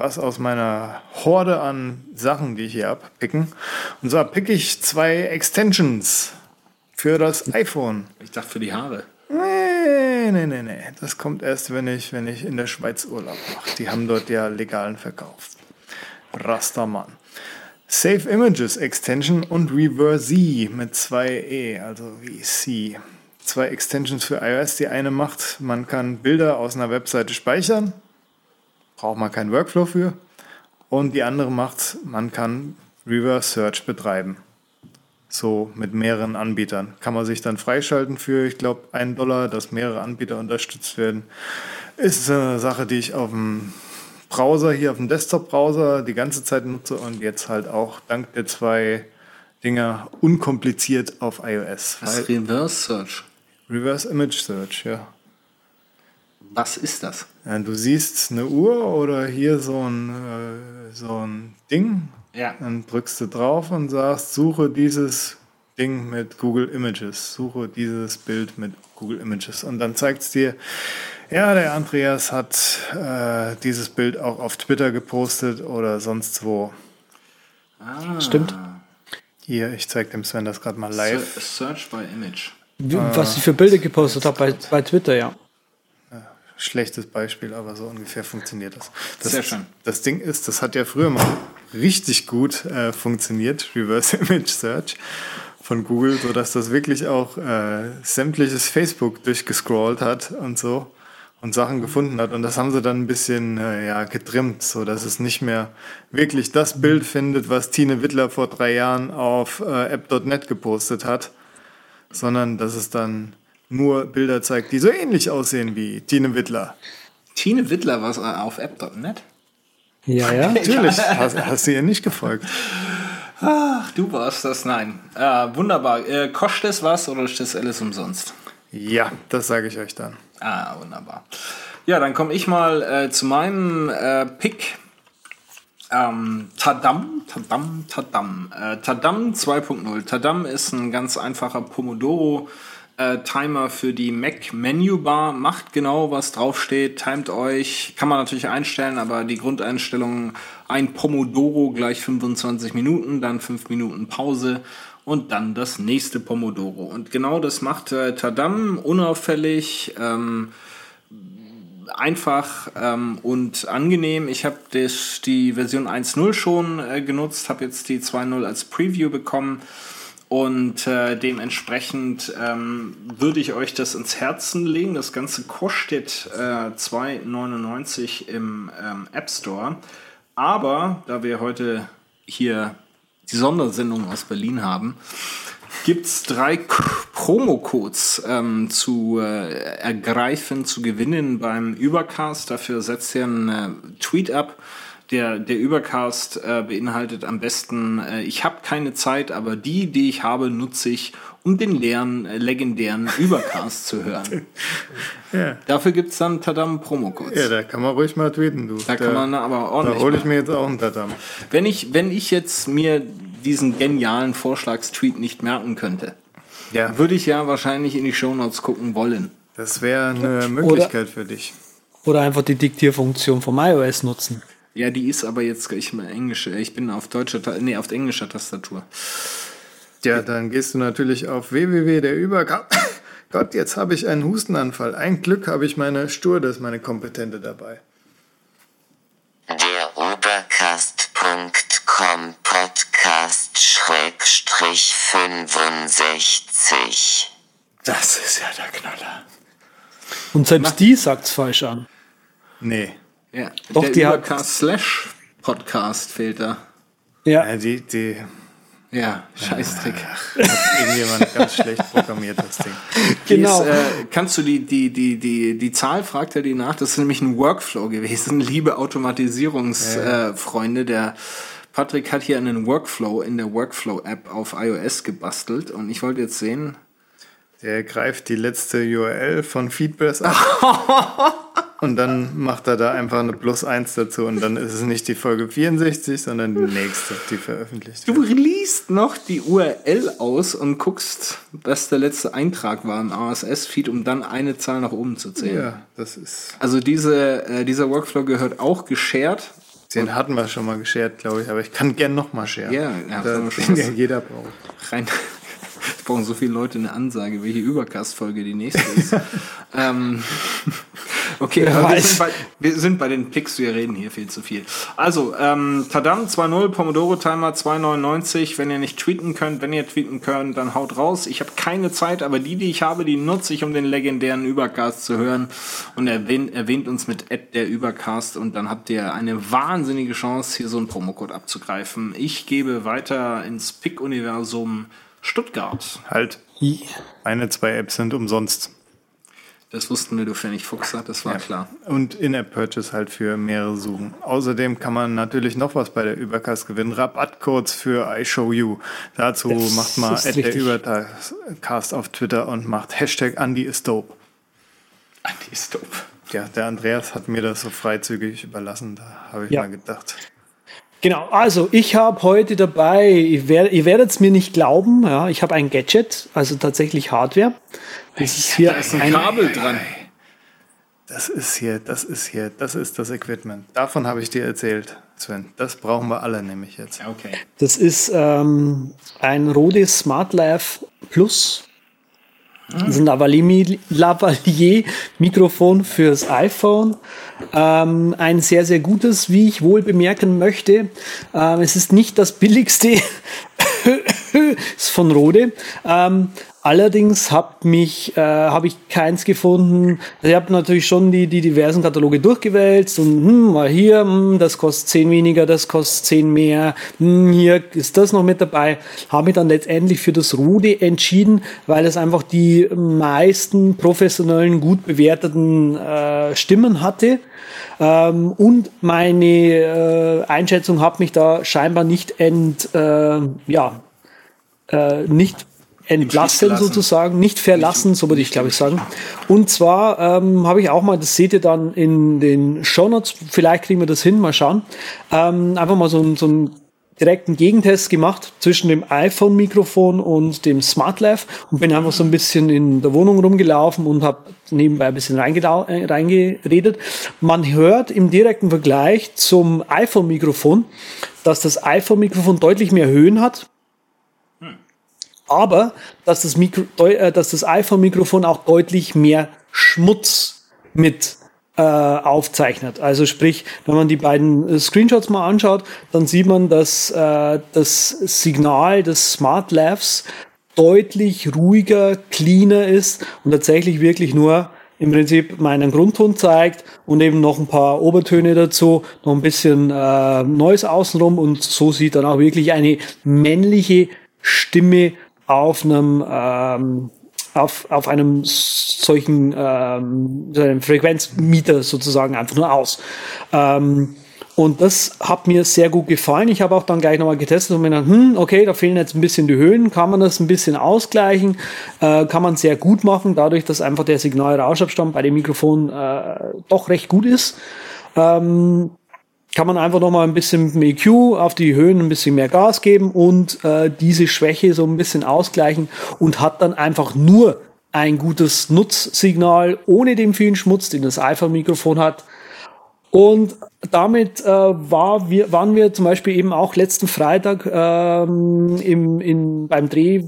was aus meiner Horde an Sachen, die ich hier habe, picken. Und zwar picke ich zwei Extensions für das iPhone. Ich dachte für die Haare. Nee, nee, nee, nee. Das kommt erst, wenn ich, wenn ich in der Schweiz Urlaub mache. Die haben dort ja legalen Verkauf. Rastermann. Save Images Extension und Reverse mit zwei E, also wie C. Zwei Extensions für iOS. Die eine macht, man kann Bilder aus einer Webseite speichern. Braucht man keinen Workflow für. Und die andere macht, man kann Reverse Search betreiben. So mit mehreren Anbietern. Kann man sich dann freischalten für, ich glaube, einen Dollar, dass mehrere Anbieter unterstützt werden. Ist eine Sache, die ich auf dem Browser, hier auf dem Desktop-Browser die ganze Zeit nutze und jetzt halt auch dank der zwei Dinger unkompliziert auf iOS. Weil Reverse Search. Reverse Image Search, ja. Was ist das? ja. Du siehst eine Uhr oder hier so ein, äh, so ein Ding, Ja. Dann drückst du drauf und sagst, suche dieses Ding mit Google Images, suche dieses Bild mit Google Images. Und dann zeigt es dir, ja, der Andreas hat äh, dieses Bild auch auf Twitter gepostet oder sonst wo. Stimmt. Hier, ich zeige dem Sven das gerade mal live. Se- Search by Image. Was ich für Bilder gepostet habe bei, bei Twitter, ja. Schlechtes Beispiel, aber so ungefähr funktioniert das. das. Sehr schön. Das Ding ist, das hat ja früher mal richtig gut äh, funktioniert, Reverse Image Search von Google, sodass das wirklich auch äh, sämtliches Facebook durchgescrollt hat und so und Sachen gefunden hat. Und das haben sie dann ein bisschen äh, ja, getrimmt, so dass es nicht mehr wirklich das Bild findet, was Tine Wittler vor drei Jahren auf äh, app.net gepostet hat, sondern dass es dann nur Bilder zeigt, die so ähnlich aussehen wie Tine Wittler. Tine Wittler war äh, auf app.net. Ja, ja. Natürlich, hast, hast du ihr nicht gefolgt. Ach, du warst das, nein. Äh, wunderbar. Äh, kostet es was oder ist das alles umsonst? Ja, das sage ich euch dann. Ah, wunderbar. Ja, dann komme ich mal äh, zu meinem äh, Pick. Ähm, Tadam, Tadam, Tadam. Äh, Tadam 2.0. Tadam ist ein ganz einfacher Pomodoro. Äh, Timer für die Mac Menu Bar. Macht genau, was draufsteht. Timet euch. Kann man natürlich einstellen, aber die Grundeinstellung ein Pomodoro gleich 25 Minuten, dann 5 Minuten Pause und dann das nächste Pomodoro. Und genau das macht äh, Tadam unauffällig. Ähm, einfach ähm, und angenehm. Ich habe die Version 1.0 schon äh, genutzt, habe jetzt die 2.0 als Preview bekommen und äh, dementsprechend ähm, würde ich euch das ins Herzen legen. Das Ganze kostet äh, 2,99 im ähm, App Store. Aber da wir heute hier die Sondersendung aus Berlin haben, gibt es drei Promo-Codes ähm, zu äh, ergreifen, zu gewinnen beim Übercast. Dafür setzt ihr einen äh, Tweet ab. Der, der Übercast äh, beinhaltet am besten, äh, ich habe keine Zeit, aber die, die ich habe, nutze ich, um den leeren, äh, legendären Übercast zu hören. Ja. Dafür gibt es dann Tadam Promo-Codes. Ja, da kann man ruhig mal tweeten, du. Da, da kann man aber ordentlich. Da hole ich mir jetzt auch einen Tadam. Wenn ich, wenn ich jetzt mir diesen genialen Vorschlagstweet nicht merken könnte, ja. würde ich ja wahrscheinlich in die Shownotes gucken wollen. Das wäre eine Möglichkeit oder, für dich. Oder einfach die Diktierfunktion vom iOS nutzen. Ja, die ist aber jetzt ich mal Englisch, ich bin auf deutscher nee, auf englischer Tastatur. Ja, dann gehst du natürlich auf www der Übergang. Gott, jetzt habe ich einen Hustenanfall. Ein Glück habe ich meine Sturdes, meine Kompetente dabei. Der Obercast.com Podcast Schrägstrich 65. Das ist ja der Knaller. Und selbst die sagt's falsch an. Nee. Ja, Doch, der die Übercast slash Podcast fehlt da. Ja. ja die, die ja, Scheißtrick. Ja, hat irgendjemand ganz schlecht programmiert, das Ding. Genau. Ist, äh, kannst du die, die, die, die, die Zahl, fragt er die nach, das ist nämlich ein Workflow gewesen, liebe Automatisierungsfreunde, ja. äh, der Patrick hat hier einen Workflow in der Workflow-App auf iOS gebastelt und ich wollte jetzt sehen. Der greift die letzte URL von Feedpress ab. Und dann macht er da einfach eine Plus 1 dazu und dann ist es nicht die Folge 64, sondern die nächste, die veröffentlicht wird. Du liest noch die URL aus und guckst, was der letzte Eintrag war im RSS-Feed, um dann eine Zahl nach oben zu zählen. Ja, das ist. Also diese, äh, dieser Workflow gehört auch geshared. Den hatten wir schon mal geshared, glaube ich, aber ich kann gern nochmal sharen. Ja, ja den ja jeder braucht. Rein. Es brauchen so viele Leute eine Ansage, welche Übercast-Folge die nächste ist. ähm, okay, wir sind, bei, wir sind, bei, den Picks, wir reden hier viel zu viel. Also, ähm, Tadam 2.0, Pomodoro Timer 2.99. Wenn ihr nicht tweeten könnt, wenn ihr tweeten könnt, dann haut raus. Ich habe keine Zeit, aber die, die ich habe, die nutze ich, um den legendären Übercast zu hören. Und erwähnt, erwähnt uns mit Ad der Übercast und dann habt ihr eine wahnsinnige Chance, hier so einen Promocode abzugreifen. Ich gebe weiter ins Pick-Universum. Stuttgart. Halt. Eine, zwei Apps sind umsonst. Das wussten wir, du Pfennig Fuchser, das war ja. klar. Und In-App-Purchase halt für mehrere Suchen. Außerdem kann man natürlich noch was bei der Übercast gewinnen. Rabattcodes für iShowU. Dazu das macht mal at der Übercast auf Twitter und macht Hashtag Andy is dope. Andy is dope. Ja, der Andreas hat mir das so freizügig überlassen. Da habe ich ja. mal gedacht. Genau, also ich habe heute dabei, ihr, wer, ihr werdet es mir nicht glauben, ja, ich habe ein Gadget, also tatsächlich Hardware. Das ist hier da ist ein, ein Kabel dran. Das ist hier, das ist hier, das ist das Equipment. Davon habe ich dir erzählt, Sven. Das brauchen wir alle nämlich jetzt. Okay. Das ist ähm, ein Rode Smart Life Plus das ist ein Lavalier-Mikrofon fürs iPhone. Ähm, ein sehr, sehr gutes, wie ich wohl bemerken möchte. Ähm, es ist nicht das billigste, ist von Rode. Ähm, Allerdings habe mich äh, habe ich keins gefunden. Also ich habe natürlich schon die die diversen Kataloge durchgewälzt und hm, mal hier, hm, das kostet zehn weniger, das kostet zehn mehr. Hm, hier ist das noch mit dabei. Habe mich dann letztendlich für das Rude entschieden, weil es einfach die meisten professionellen, gut bewerteten äh, Stimmen hatte. Ähm, und meine äh, Einschätzung hat mich da scheinbar nicht ent, äh, ja, äh, nicht entlassen sozusagen, nicht verlassen, so würde ich glaube ich sagen. Und zwar ähm, habe ich auch mal, das seht ihr dann in den Shownotes, vielleicht kriegen wir das hin, mal schauen, ähm, einfach mal so, so ein direkten Gegentest gemacht zwischen dem iPhone-Mikrofon und dem SmartLav und bin einfach so ein bisschen in der Wohnung rumgelaufen und habe nebenbei ein bisschen äh, reingeredet. Man hört im direkten Vergleich zum iPhone-Mikrofon, dass das iPhone-Mikrofon deutlich mehr Höhen hat, aber dass das, Mikro, äh, dass das iPhone-Mikrofon auch deutlich mehr Schmutz mit äh, aufzeichnet. Also sprich, wenn man die beiden äh, Screenshots mal anschaut, dann sieht man, dass äh, das Signal des Smart Labs deutlich ruhiger, cleaner ist und tatsächlich wirklich nur im Prinzip meinen Grundton zeigt und eben noch ein paar Obertöne dazu, noch ein bisschen äh, Neues außenrum und so sieht dann auch wirklich eine männliche Stimme auf einem ähm, auf, auf einem solchen ähm, einem Frequenzmieter sozusagen einfach nur aus. Ähm, und das hat mir sehr gut gefallen. Ich habe auch dann gleich nochmal getestet und mir gedacht, hm, okay, da fehlen jetzt ein bisschen die Höhen. Kann man das ein bisschen ausgleichen? Äh, kann man sehr gut machen, dadurch, dass einfach der Signalrauschabstand bei dem Mikrofon äh, doch recht gut ist. Ähm, kann man einfach noch mal ein bisschen mit dem EQ auf die Höhen ein bisschen mehr Gas geben und äh, diese Schwäche so ein bisschen ausgleichen und hat dann einfach nur ein gutes Nutzsignal ohne den vielen Schmutz, den das iPhone-Mikrofon hat. Und damit äh, war wir, waren wir zum Beispiel eben auch letzten Freitag ähm, im, in, beim Dreh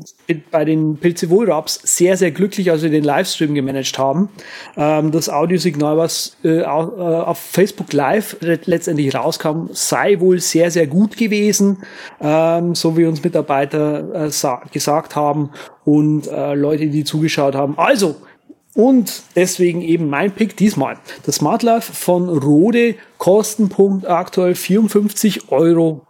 bei den Pilze Wohlraps sehr, sehr glücklich, als wir den Livestream gemanagt haben. Ähm, das Audiosignal, was äh, äh auf Facebook Live letztendlich rauskam, sei wohl sehr, sehr gut gewesen, ähm, so wie uns Mitarbeiter äh, gesagt haben und äh, Leute, die zugeschaut haben. Also, und deswegen eben mein Pick diesmal. Das Smart Life von Rode, Kostenpunkt aktuell 54 Euro.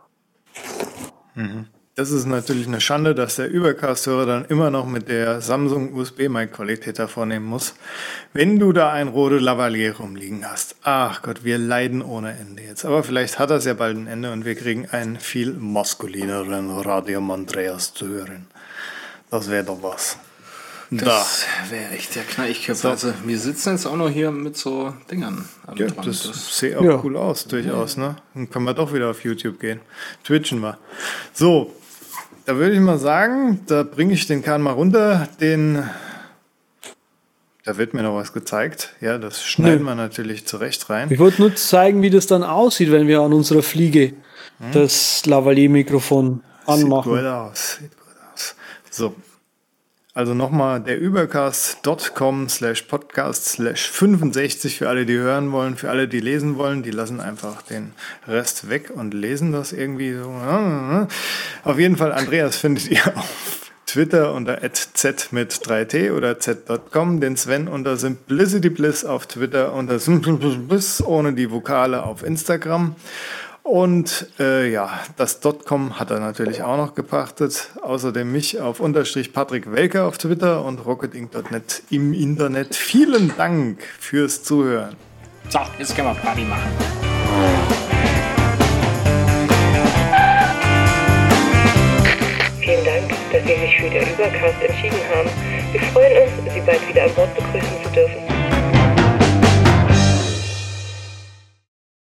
Mhm. Das ist natürlich eine Schande, dass der Übercast-Hörer dann immer noch mit der Samsung USB-Mic-Qualität vornehmen muss. Wenn du da ein Rode Lavalier rumliegen hast. Ach Gott, wir leiden ohne Ende jetzt. Aber vielleicht hat das ja bald ein Ende und wir kriegen einen viel maskulineren Radio Mondreas zu hören. Das wäre doch was. Das wäre echt der Knallköpfe. So. Also, wir sitzen jetzt auch noch hier mit so Dingern. ja, dran. das, das sieht auch ja. cool aus, durchaus. Ne? Dann können wir doch wieder auf YouTube gehen. Twitchen wir. So, da würde ich mal sagen, da bringe ich den Kahn mal runter. Den, da wird mir noch was gezeigt. Ja, das schneiden wir natürlich zurecht rein. Ich wollte nur zeigen, wie das dann aussieht, wenn wir an unserer Fliege hm. das Lavalier-Mikrofon anmachen. Sieht gut aus. Sieht gut aus. So, also nochmal der übercast.com slash podcast slash 65 für alle, die hören wollen, für alle, die lesen wollen, die lassen einfach den Rest weg und lesen das irgendwie so. Auf jeden Fall, Andreas findet ihr auf Twitter unter z mit 3t oder z.com, den Sven unter Simplicity Bliss auf Twitter unter Simplicity Bliss ohne die Vokale auf Instagram. Und äh, ja, das .com hat er natürlich auch noch gepachtet. Außerdem mich auf Unterstrich Patrick Welker auf Twitter und rocketing.net im Internet. Vielen Dank fürs Zuhören. So, jetzt können wir Party machen. Vielen Dank, dass Sie sich für den Übercast entschieden haben. Wir freuen uns, Sie bald wieder an Bord begrüßen zu dürfen.